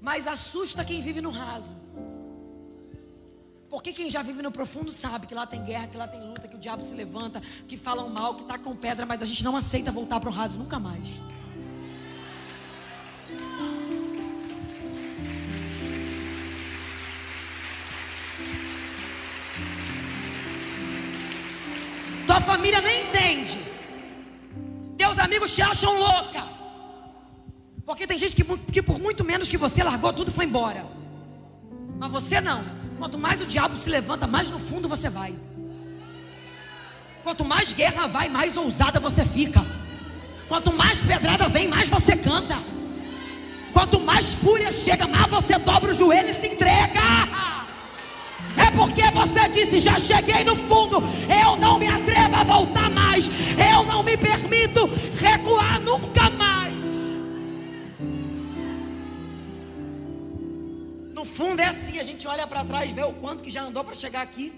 B: mas assusta quem vive no raso. Porque quem já vive no profundo sabe que lá tem guerra, que lá tem luta, que o diabo se levanta, que falam mal, que tá com pedra, mas a gente não aceita voltar para o raso nunca mais. Tua família nem entende. Teus amigos te acham louca. Porque tem gente que, que por muito menos que você largou tudo e foi embora. Mas você não. Quanto mais o diabo se levanta, mais no fundo você vai. Quanto mais guerra vai, mais ousada você fica. Quanto mais pedrada vem, mais você canta. Quanto mais fúria chega, mais você dobra o joelho e se entrega. É porque você disse: Já cheguei no fundo, eu não me atrevo a voltar mais, eu não me permito recuar nunca mais. No fundo é assim, a gente olha para trás, vê o quanto que já andou para chegar aqui.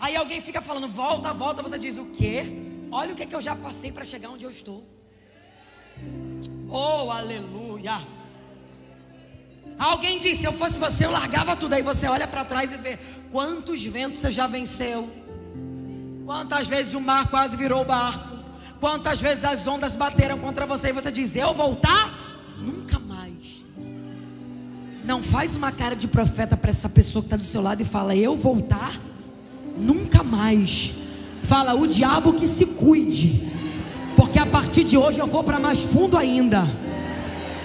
B: Aí alguém fica falando, volta, volta, você diz o quê? Olha o que, que eu já passei para chegar onde eu estou. Oh, aleluia. Alguém disse, se eu fosse você, eu largava tudo. Aí você olha para trás e vê quantos ventos você já venceu. Quantas vezes o mar quase virou barco. Quantas vezes as ondas bateram contra você e você diz, eu voltar? Nunca mais. Não faz uma cara de profeta para essa pessoa que está do seu lado e fala: Eu voltar? Nunca mais. Fala: O diabo que se cuide, porque a partir de hoje eu vou para mais fundo ainda.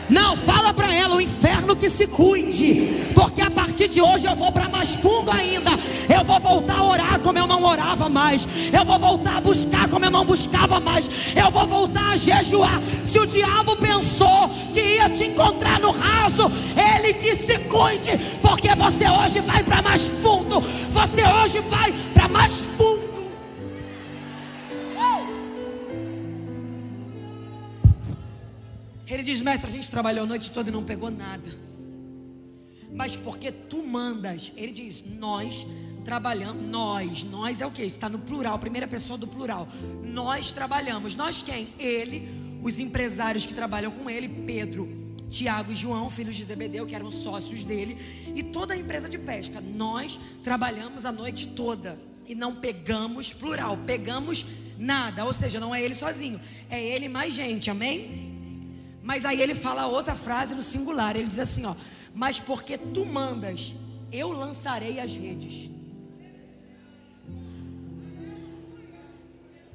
B: Não, fala para ela o inferno que se cuide, porque a partir de hoje eu vou para mais fundo ainda. Eu vou voltar a orar como eu não orava mais. Eu vou voltar a buscar como eu não buscava mais. Eu vou voltar a jejuar. Se o diabo pensou que ia te encontrar no raso, ele que se cuide, porque você hoje vai para mais fundo. Você hoje vai para mais fundo. Ele diz: Mestre, a gente trabalhou a noite toda e não pegou nada. Mas porque tu mandas, ele diz: Nós trabalhamos, nós, nós é o que? Está no plural, primeira pessoa do plural. Nós trabalhamos. Nós quem? Ele, os empresários que trabalham com ele, Pedro, Tiago e João, filhos de Zebedeu, que eram sócios dele, e toda a empresa de pesca. Nós trabalhamos a noite toda e não pegamos plural, pegamos nada, ou seja, não é ele sozinho, é ele mais gente, amém? Mas aí ele fala outra frase no singular. Ele diz assim: ó, mas porque tu mandas, eu lançarei as redes.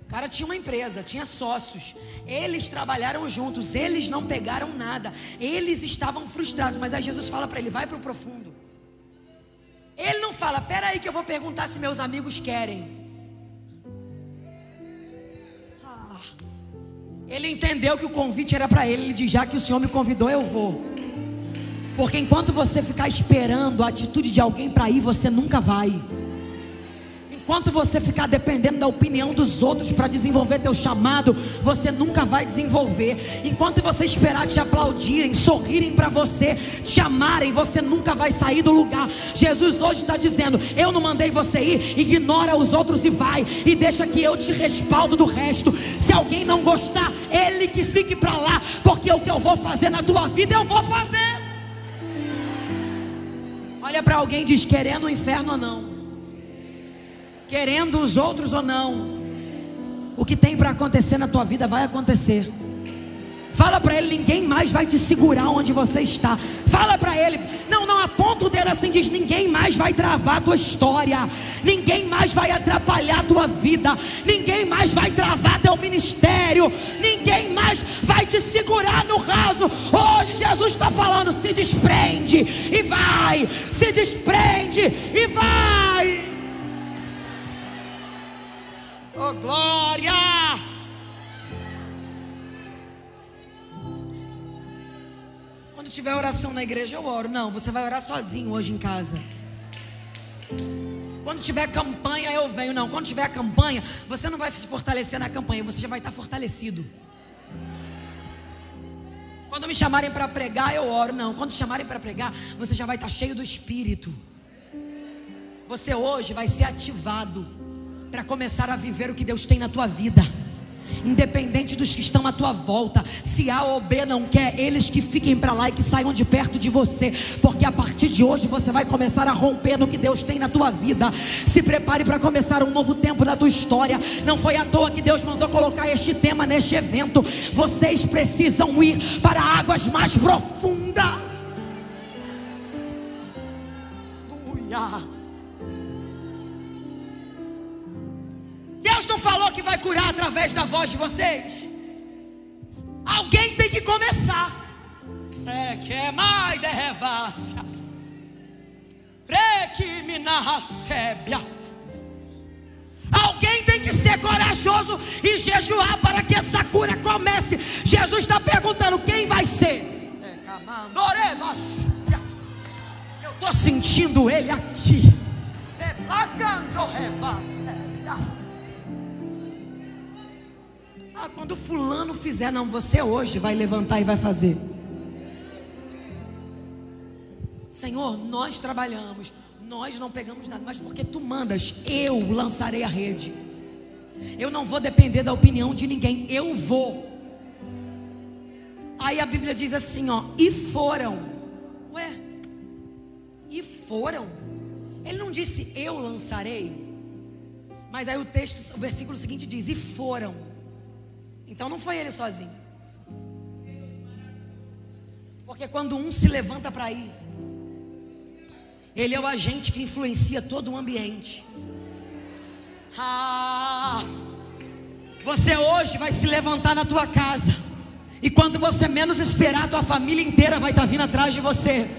B: O cara tinha uma empresa, tinha sócios. Eles trabalharam juntos, eles não pegaram nada. Eles estavam frustrados, mas aí Jesus fala para ele: vai para o profundo. Ele não fala, peraí que eu vou perguntar se meus amigos querem. Ele entendeu que o convite era para ele. Ele diz: Já que o Senhor me convidou, eu vou. Porque enquanto você ficar esperando a atitude de alguém para ir, você nunca vai. Enquanto você ficar dependendo da opinião dos outros para desenvolver teu chamado, você nunca vai desenvolver. Enquanto você esperar te aplaudirem, sorrirem para você, te amarem, você nunca vai sair do lugar. Jesus hoje está dizendo: Eu não mandei você ir, ignora os outros e vai, e deixa que eu te respaldo do resto. Se alguém não gostar, ele que fique para lá, porque o que eu vou fazer na tua vida eu vou fazer. Olha para alguém e diz: querendo o inferno ou não querendo os outros ou não, o que tem para acontecer na tua vida vai acontecer. Fala para ele, ninguém mais vai te segurar onde você está. Fala para ele, não, não aponta o dedo assim, diz: ninguém mais vai travar a tua história, ninguém mais vai atrapalhar a tua vida, ninguém mais vai travar teu ministério, ninguém mais vai te segurar no raso. Hoje Jesus está falando: se desprende e vai, se desprende e vai. Oh, glória! tiver oração na igreja, eu oro. Não, você vai orar sozinho hoje em casa. Quando tiver campanha, eu venho. Não, quando tiver campanha, você não vai se fortalecer na campanha, você já vai estar fortalecido. Quando me chamarem para pregar, eu oro. Não, quando chamarem para pregar, você já vai estar cheio do Espírito. Você hoje vai ser ativado para começar a viver o que Deus tem na tua vida independente dos que estão à tua volta. Se A ou B não quer, eles que fiquem para lá e que saiam de perto de você, porque a partir de hoje você vai começar a romper no que Deus tem na tua vida. Se prepare para começar um novo tempo na tua história. Não foi à toa que Deus mandou colocar este tema neste evento. Vocês precisam ir para águas mais profundas. Aleluia. Deus não falou que vai curar através da voz de vocês? Alguém tem que começar. É que é mais de revassa. Alguém tem que ser corajoso e jejuar para que essa cura comece. Jesus está perguntando: quem vai ser? Eu estou sentindo ele aqui. Ah, quando fulano fizer, não, você hoje vai levantar e vai fazer. Senhor, nós trabalhamos, nós não pegamos nada, mas porque tu mandas, eu lançarei a rede. Eu não vou depender da opinião de ninguém, eu vou. Aí a Bíblia diz assim, ó, e foram. Ué, e foram. Ele não disse eu lançarei. Mas aí o texto, o versículo seguinte diz: e foram. Então não foi ele sozinho. Porque quando um se levanta para ir, ele é o agente que influencia todo o ambiente. Ah, você hoje vai se levantar na tua casa. E quando você menos esperar, tua família inteira vai estar tá vindo atrás de você.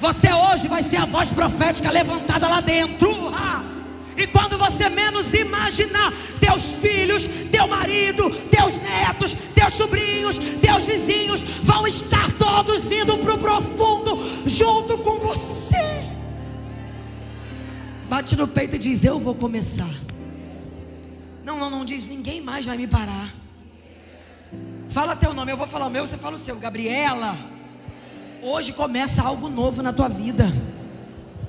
B: Você hoje vai ser a voz profética levantada lá dentro. Ah. E quando você menos imaginar, teus filhos, teu marido, teus netos, teus sobrinhos, teus vizinhos vão estar todos indo para o profundo junto com você. Bate no peito e diz: Eu vou começar. Não, não, não diz: Ninguém mais vai me parar. Fala teu nome, eu vou falar o meu, você fala o seu. Gabriela, hoje começa algo novo na tua vida.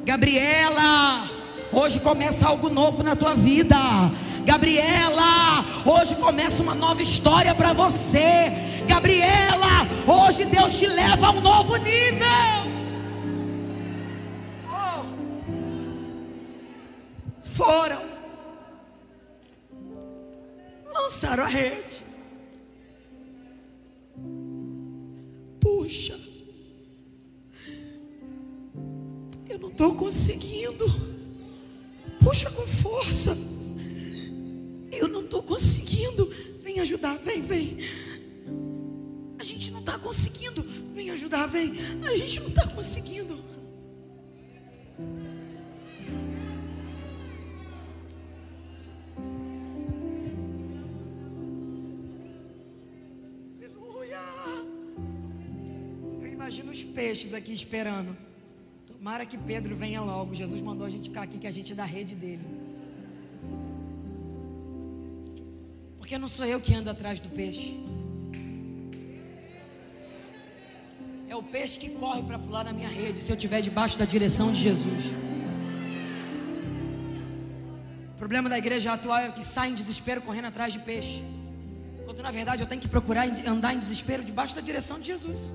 B: Gabriela. Hoje começa algo novo na tua vida. Gabriela, hoje começa uma nova história para você. Gabriela, hoje Deus te leva a um novo nível. Oh. Foram, lançaram a rede. Puxa, eu não estou conseguindo. Puxa com força. Eu não estou conseguindo. Vem ajudar, vem, vem. A gente não está conseguindo. Vem ajudar, vem. A gente não está conseguindo. Aleluia. Eu imagino os peixes aqui esperando. Tomara que Pedro venha logo. Jesus mandou a gente ficar aqui, que a gente é da rede dele. Porque não sou eu que ando atrás do peixe. É o peixe que corre para pular na minha rede, se eu estiver debaixo da direção de Jesus. O problema da igreja atual é que sai em desespero correndo atrás de peixe. Quando na verdade eu tenho que procurar andar em desespero debaixo da direção de Jesus.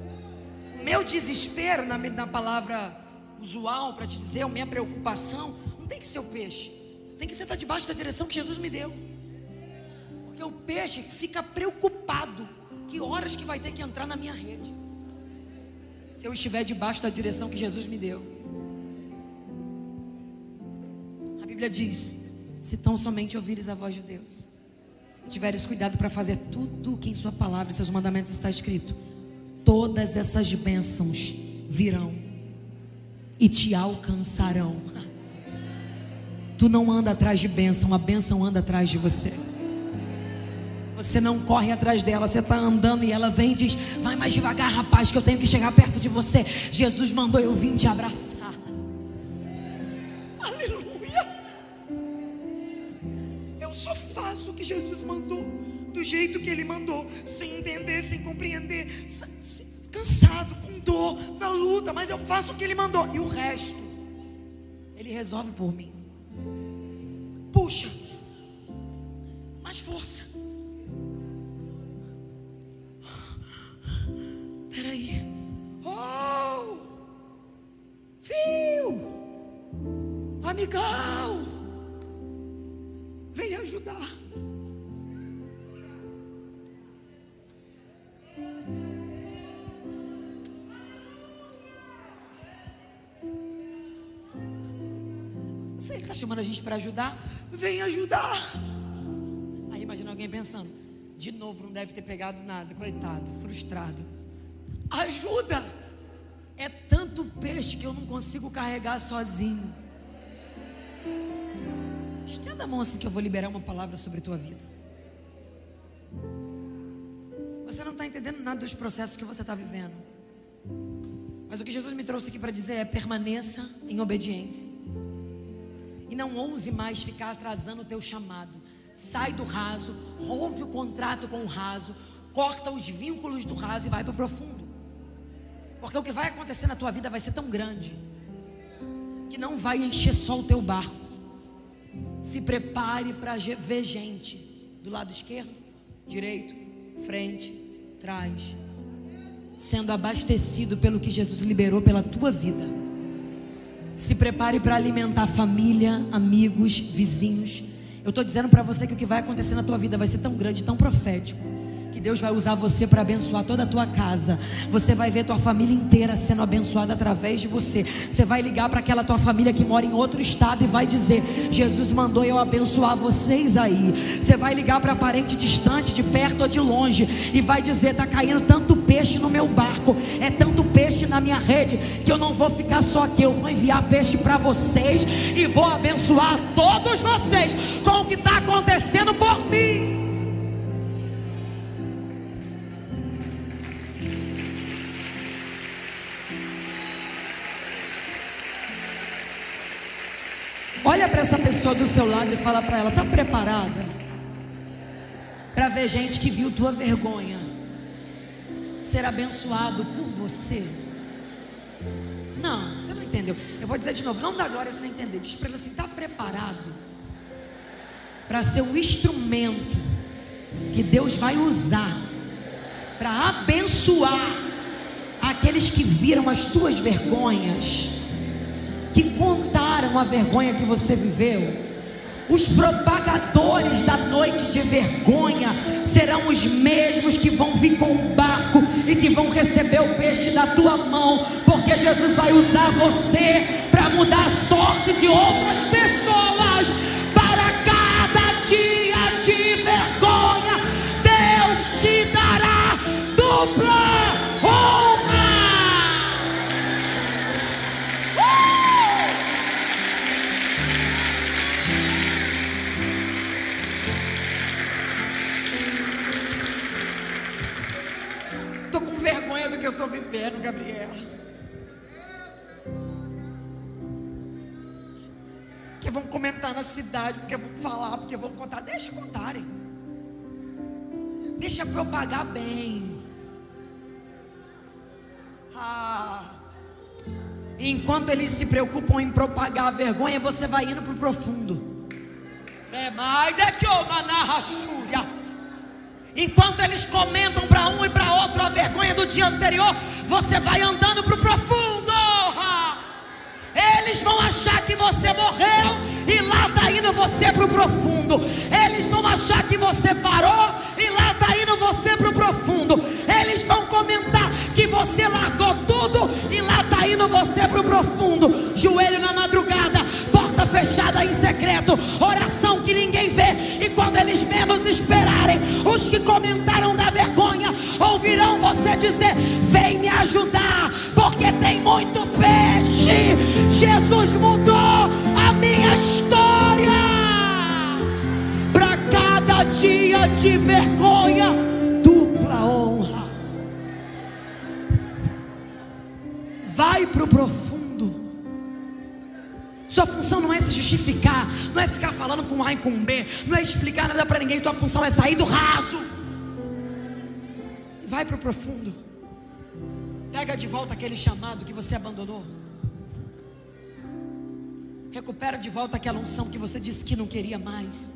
B: O meu desespero, na, na palavra usual para te dizer, a minha preocupação, não tem que ser o peixe, tem que ser estar debaixo da direção que Jesus me deu. Porque o peixe fica preocupado que horas que vai ter que entrar na minha rede. Se eu estiver debaixo da direção que Jesus me deu. A Bíblia diz: se tão somente ouvires a voz de Deus, e tiveres cuidado para fazer tudo o que em Sua palavra e seus mandamentos está escrito, todas essas bênçãos virão e te alcançarão. Tu não anda atrás de bênção, a bênção anda atrás de você. Você não corre atrás dela, você está andando e ela vem e diz: Vai mais devagar, rapaz, que eu tenho que chegar perto de você. Jesus mandou eu vim te abraçar. Aleluia. Eu só faço o que Jesus mandou, do jeito que Ele mandou, sem entender, sem compreender, cansado, com dor, na luta, mas eu faço o que Ele mandou, e o resto, Ele resolve por mim. Puxa, mais força. Peraí. Oh! Viu? Amigão! Vem ajudar. Ele está chamando a gente para ajudar, vem ajudar. Aí imagina alguém pensando, de novo não deve ter pegado nada, coitado, frustrado. Ajuda! É tanto peixe que eu não consigo carregar sozinho. Estenda a mão assim que eu vou liberar uma palavra sobre a tua vida. Você não está entendendo nada dos processos que você está vivendo. Mas o que Jesus me trouxe aqui para dizer é: permaneça em obediência. E não ouse mais ficar atrasando o teu chamado. Sai do raso, rompe o contrato com o raso, corta os vínculos do raso e vai para o profundo. Porque o que vai acontecer na tua vida vai ser tão grande que não vai encher só o teu barco. Se prepare para ver gente do lado esquerdo, direito, frente, trás, sendo abastecido pelo que Jesus liberou pela tua vida. Se prepare para alimentar família, amigos, vizinhos. Eu estou dizendo para você que o que vai acontecer na tua vida vai ser tão grande, tão profético Deus vai usar você para abençoar toda a tua casa. Você vai ver tua família inteira sendo abençoada através de você. Você vai ligar para aquela tua família que mora em outro estado e vai dizer: Jesus mandou eu abençoar vocês aí. Você vai ligar para parente distante, de perto ou de longe, e vai dizer: está caindo tanto peixe no meu barco, é tanto peixe na minha rede, que eu não vou ficar só aqui. Eu vou enviar peixe para vocês e vou abençoar todos vocês com o que está acontecendo por mim. Olha para essa pessoa do seu lado e fala para ela: está preparada para ver gente que viu tua vergonha ser abençoado por você? Não, você não entendeu. Eu vou dizer de novo: não dá glória sem entender. Diz para ela assim: está preparado para ser o instrumento que Deus vai usar para abençoar aqueles que viram as tuas vergonhas que contaram a vergonha que você viveu. Os propagadores da noite de vergonha serão os mesmos que vão vir com o barco e que vão receber o peixe da tua mão, porque Jesus vai usar você para mudar a sorte de outras pessoas. Para cada dia de vergonha, Deus te dará dupla estou vivendo, Gabriela. Que vão comentar na cidade, porque vão falar, porque vão contar. Deixa contarem. Deixa propagar bem. Ah. Enquanto eles se preocupam em propagar a vergonha, você vai indo para o profundo. É mais que uma narraçúria. Enquanto eles comentam para um e para outro a vergonha do dia anterior, você vai andando para o profundo. Eles vão achar que você morreu e lá está indo você para o profundo. Eles vão achar que você parou e lá está indo você para o profundo. Eles vão comentar que você largou tudo e lá está indo você para o profundo. Joelho na madrugada, fechada em secreto, oração que ninguém vê. E quando eles menos esperarem, os que comentaram da vergonha ouvirão você dizer: Vem me ajudar, porque tem muito peixe. Jesus mudou a minha história. Para cada dia de vergonha, dupla honra. Vai para o profundo. Sua função não é se justificar, não é ficar falando com A e com B, não é explicar nada para ninguém. Tua função é sair do raso. Vai para o profundo. Pega de volta aquele chamado que você abandonou. Recupera de volta aquela unção que você disse que não queria mais.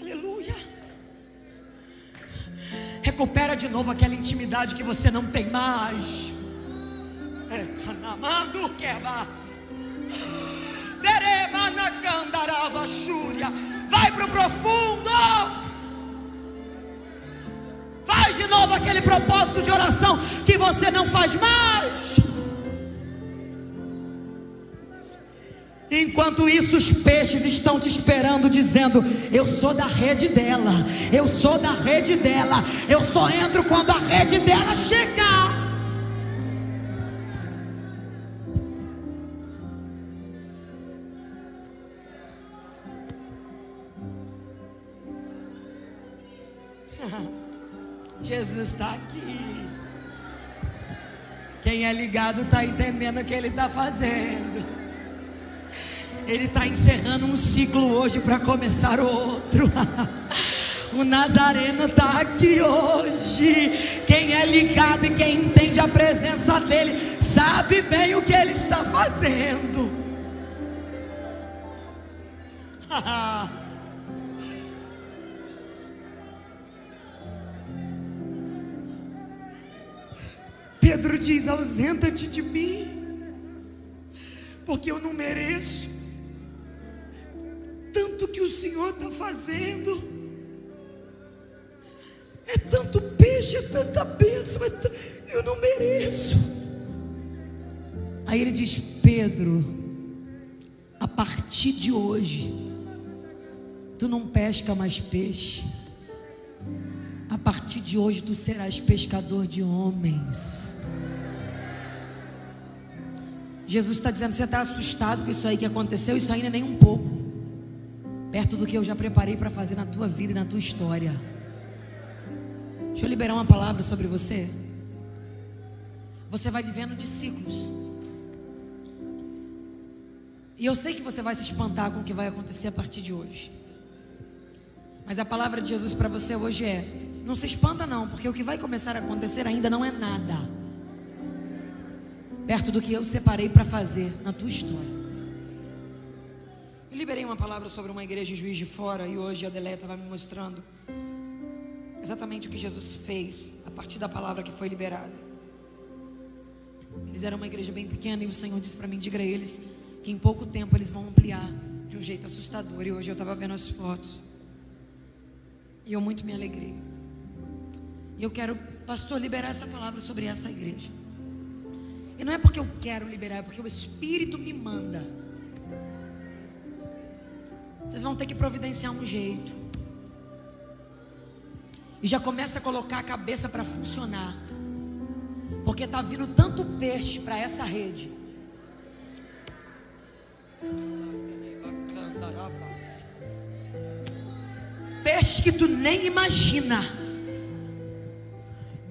B: Aleluia. Recupera de novo aquela intimidade que você não tem mais. É. Vai para o profundo. Faz de novo aquele propósito de oração que você não faz mais. Enquanto isso, os peixes estão te esperando, dizendo: Eu sou da rede dela, eu sou da rede dela, eu só entro quando a rede dela chegar. Jesus está aqui. Quem é ligado está entendendo o que ele está fazendo. Ele está encerrando um ciclo hoje para começar outro. O Nazareno está aqui hoje. Quem é ligado e quem entende a presença dele, sabe bem o que ele está fazendo. Pedro diz: ausenta-te de mim, porque eu não mereço tanto que o Senhor está fazendo. É tanto peixe, é tanta bênção, é t... eu não mereço. Aí ele diz: Pedro, a partir de hoje, tu não pesca mais peixe. A partir de hoje, tu serás pescador de homens. Jesus está dizendo: você está assustado com isso aí que aconteceu? Isso ainda é nem um pouco perto do que eu já preparei para fazer na tua vida e na tua história. Deixa eu liberar uma palavra sobre você. Você vai vivendo de ciclos. E eu sei que você vai se espantar com o que vai acontecer a partir de hoje. Mas a palavra de Jesus para você hoje é: não se espanta, não, porque o que vai começar a acontecer ainda não é nada perto do que eu separei para fazer na tua história. Eu liberei uma palavra sobre uma igreja em Juiz de Fora e hoje a Deleta vai me mostrando exatamente o que Jesus fez a partir da palavra que foi liberada. Eles eram uma igreja bem pequena e o Senhor disse para mim: diga a eles que em pouco tempo eles vão ampliar de um jeito assustador. E hoje eu estava vendo as fotos e eu muito me alegrei. E eu quero, pastor, liberar essa palavra sobre essa igreja. E não é porque eu quero liberar, é porque o Espírito me manda. Vocês vão ter que providenciar um jeito. E já começa a colocar a cabeça para funcionar. Porque está vindo tanto peixe para essa rede. Peixe que tu nem imagina.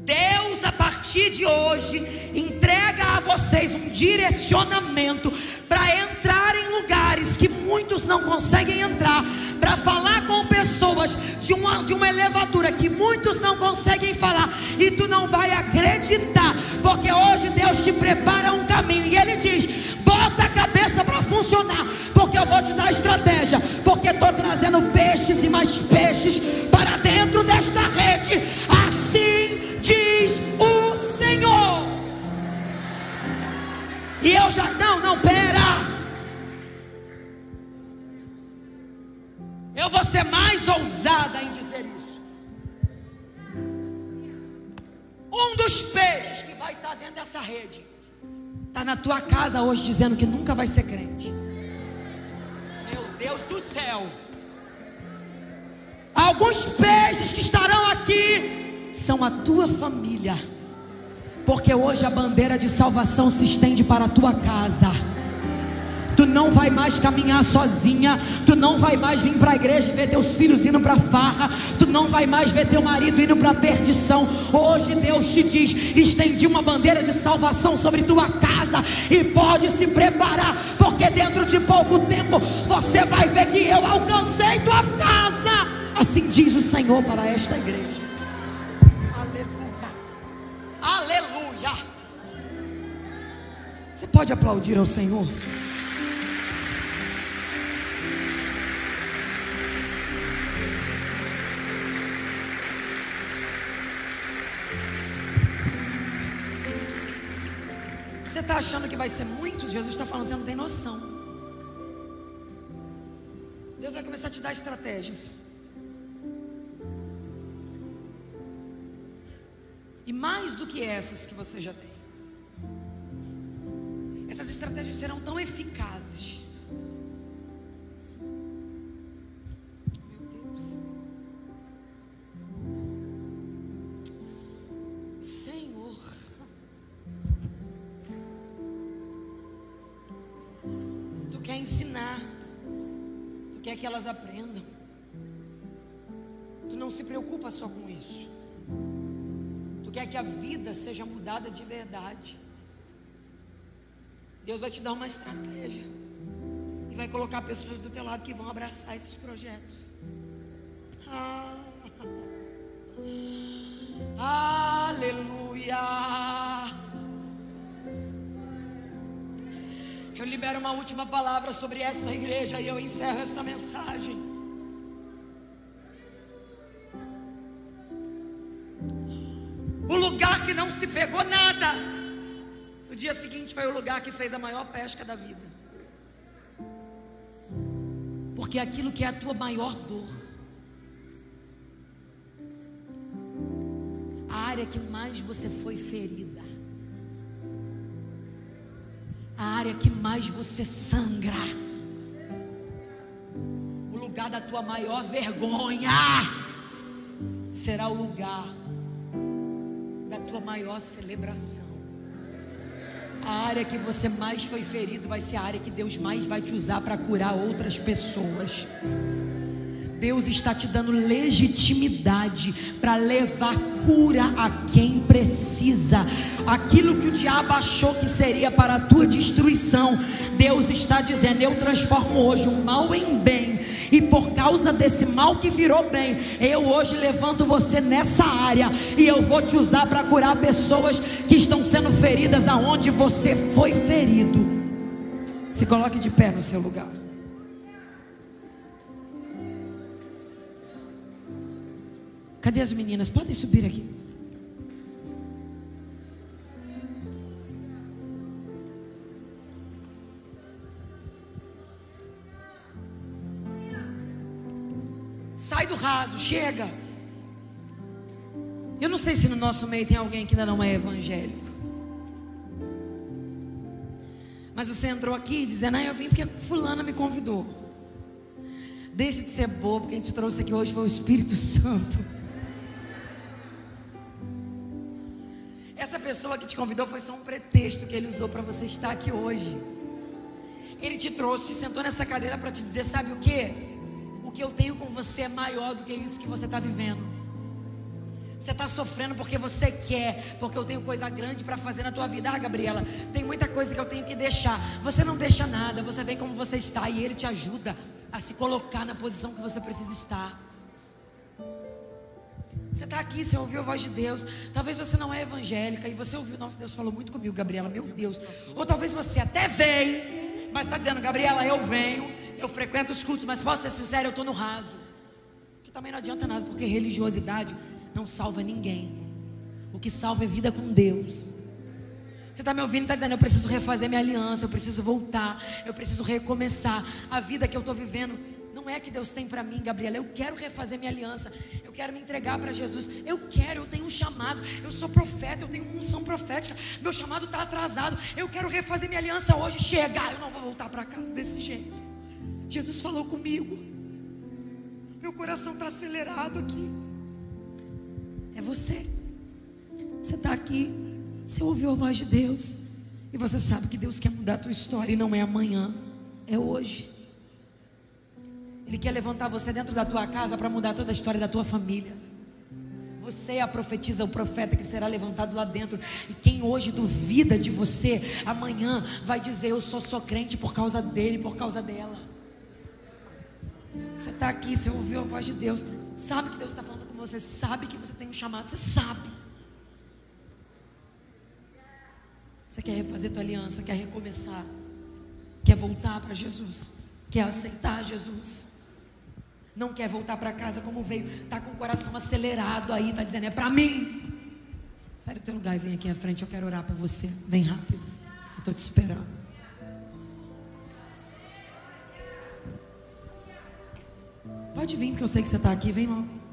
B: Deus, a partir de hoje, entrega a vocês um direcionamento para entrar em lugares que muitos não conseguem entrar, para falar com pessoas de uma, de uma elevadura que muitos não conseguem falar, e tu não vai acreditar, porque hoje Deus te prepara um caminho, e Ele diz: bota a cabeça para funcionar, porque eu vou te dar estratégia, porque estou trazendo peixes e mais peixes para dentro desta rede, assim diz o Senhor. E eu já, não, não, pera. Eu vou ser mais ousada em dizer isso. Um dos peixes que vai estar dentro dessa rede está na tua casa hoje dizendo que nunca vai ser crente. Meu Deus do céu. Alguns peixes que estarão aqui são a tua família. Porque hoje a bandeira de salvação se estende para a tua casa. Tu não vai mais caminhar sozinha, tu não vai mais vir para a igreja e ver teus filhos indo para farra, tu não vai mais ver teu marido indo para perdição. Hoje Deus te diz: estendi uma bandeira de salvação sobre tua casa e pode se preparar, porque dentro de pouco tempo você vai ver que eu alcancei tua casa. Assim diz o Senhor para esta igreja. Aleluia. Você pode aplaudir ao Senhor? Você está achando que vai ser muito? Jesus está falando, você não tem noção. Deus vai começar a te dar estratégias. E mais do que essas que você já tem. Essas estratégias serão tão eficazes. Meu Deus. Senhor. Tu quer ensinar. Tu quer que elas aprendam. Tu não se preocupa só com isso quer que a vida seja mudada de verdade. Deus vai te dar uma estratégia. E vai colocar pessoas do teu lado que vão abraçar esses projetos. Ah, aleluia. Eu libero uma última palavra sobre essa igreja e eu encerro essa mensagem. Se pegou nada. No dia seguinte foi o lugar que fez a maior pesca da vida. Porque aquilo que é a tua maior dor, a área que mais você foi ferida, a área que mais você sangra, o lugar da tua maior vergonha, será o lugar da tua maior celebração. A área que você mais foi ferido vai ser a área que Deus mais vai te usar para curar outras pessoas. Deus está te dando legitimidade para levar cura a quem precisa. Aquilo que o diabo achou que seria para a tua destruição, Deus está dizendo: Eu transformo hoje o mal em bem, e por causa desse mal que virou bem, eu hoje levanto você nessa área e eu vou te usar para curar pessoas que estão sendo feridas aonde você foi ferido. Se coloque de pé no seu lugar. Cadê as meninas? Podem subir aqui. Sai do raso, chega. Eu não sei se no nosso meio tem alguém que ainda não é evangélico. Mas você entrou aqui dizendo, ah, eu vim porque fulana me convidou. Deixa de ser bobo, quem te trouxe aqui hoje foi o Espírito Santo. Essa pessoa que te convidou foi só um pretexto que ele usou para você estar aqui hoje. Ele te trouxe, te sentou nessa cadeira para te dizer: sabe o que? Que eu tenho com você é maior do que isso que você está vivendo. Você está sofrendo porque você quer, porque eu tenho coisa grande para fazer na tua vida. Ah, Gabriela, tem muita coisa que eu tenho que deixar. Você não deixa nada, você vem como você está e ele te ajuda a se colocar na posição que você precisa estar. Você está aqui, você ouviu a voz de Deus. Talvez você não é evangélica e você ouviu, nossa, Deus falou muito comigo, Gabriela, meu Deus. Ou talvez você até vem, mas está dizendo, Gabriela, eu venho, eu frequento os cultos, mas posso ser sincero, eu estou no raso. Que também não adianta nada, porque religiosidade não salva ninguém. O que salva é vida com Deus. Você está me ouvindo e está dizendo, eu preciso refazer minha aliança, eu preciso voltar, eu preciso recomeçar. A vida que eu estou vivendo não é que Deus tem para mim, Gabriela. Eu quero refazer minha aliança. Eu quero me entregar para Jesus. Eu quero, eu tenho um chamado. Eu sou profeta, eu tenho uma unção profética. Meu chamado está atrasado. Eu quero refazer minha aliança hoje. Chegar, eu não vou voltar para casa desse jeito. Jesus falou comigo. Meu coração está acelerado aqui. É você. Você está aqui. Você ouviu a voz de Deus. E você sabe que Deus quer mudar a tua história e não é amanhã. É hoje. Ele quer levantar você dentro da tua casa para mudar toda a história da tua família. Você é a profetisa, o profeta que será levantado lá dentro. E quem hoje duvida de você, amanhã vai dizer: Eu só sou crente por causa dele, por causa dela. Você está aqui, você ouviu a voz de Deus, sabe que Deus está falando com você, sabe que você tem um chamado, você sabe. Você quer refazer tua aliança, quer recomeçar, quer voltar para Jesus, quer aceitar Jesus não quer voltar para casa como veio, está com o coração acelerado aí, está dizendo, é para mim. Sai do teu lugar e vem aqui à frente, eu quero orar para você. Vem rápido, estou te esperando. Pode vir, porque eu sei que você está aqui, vem logo.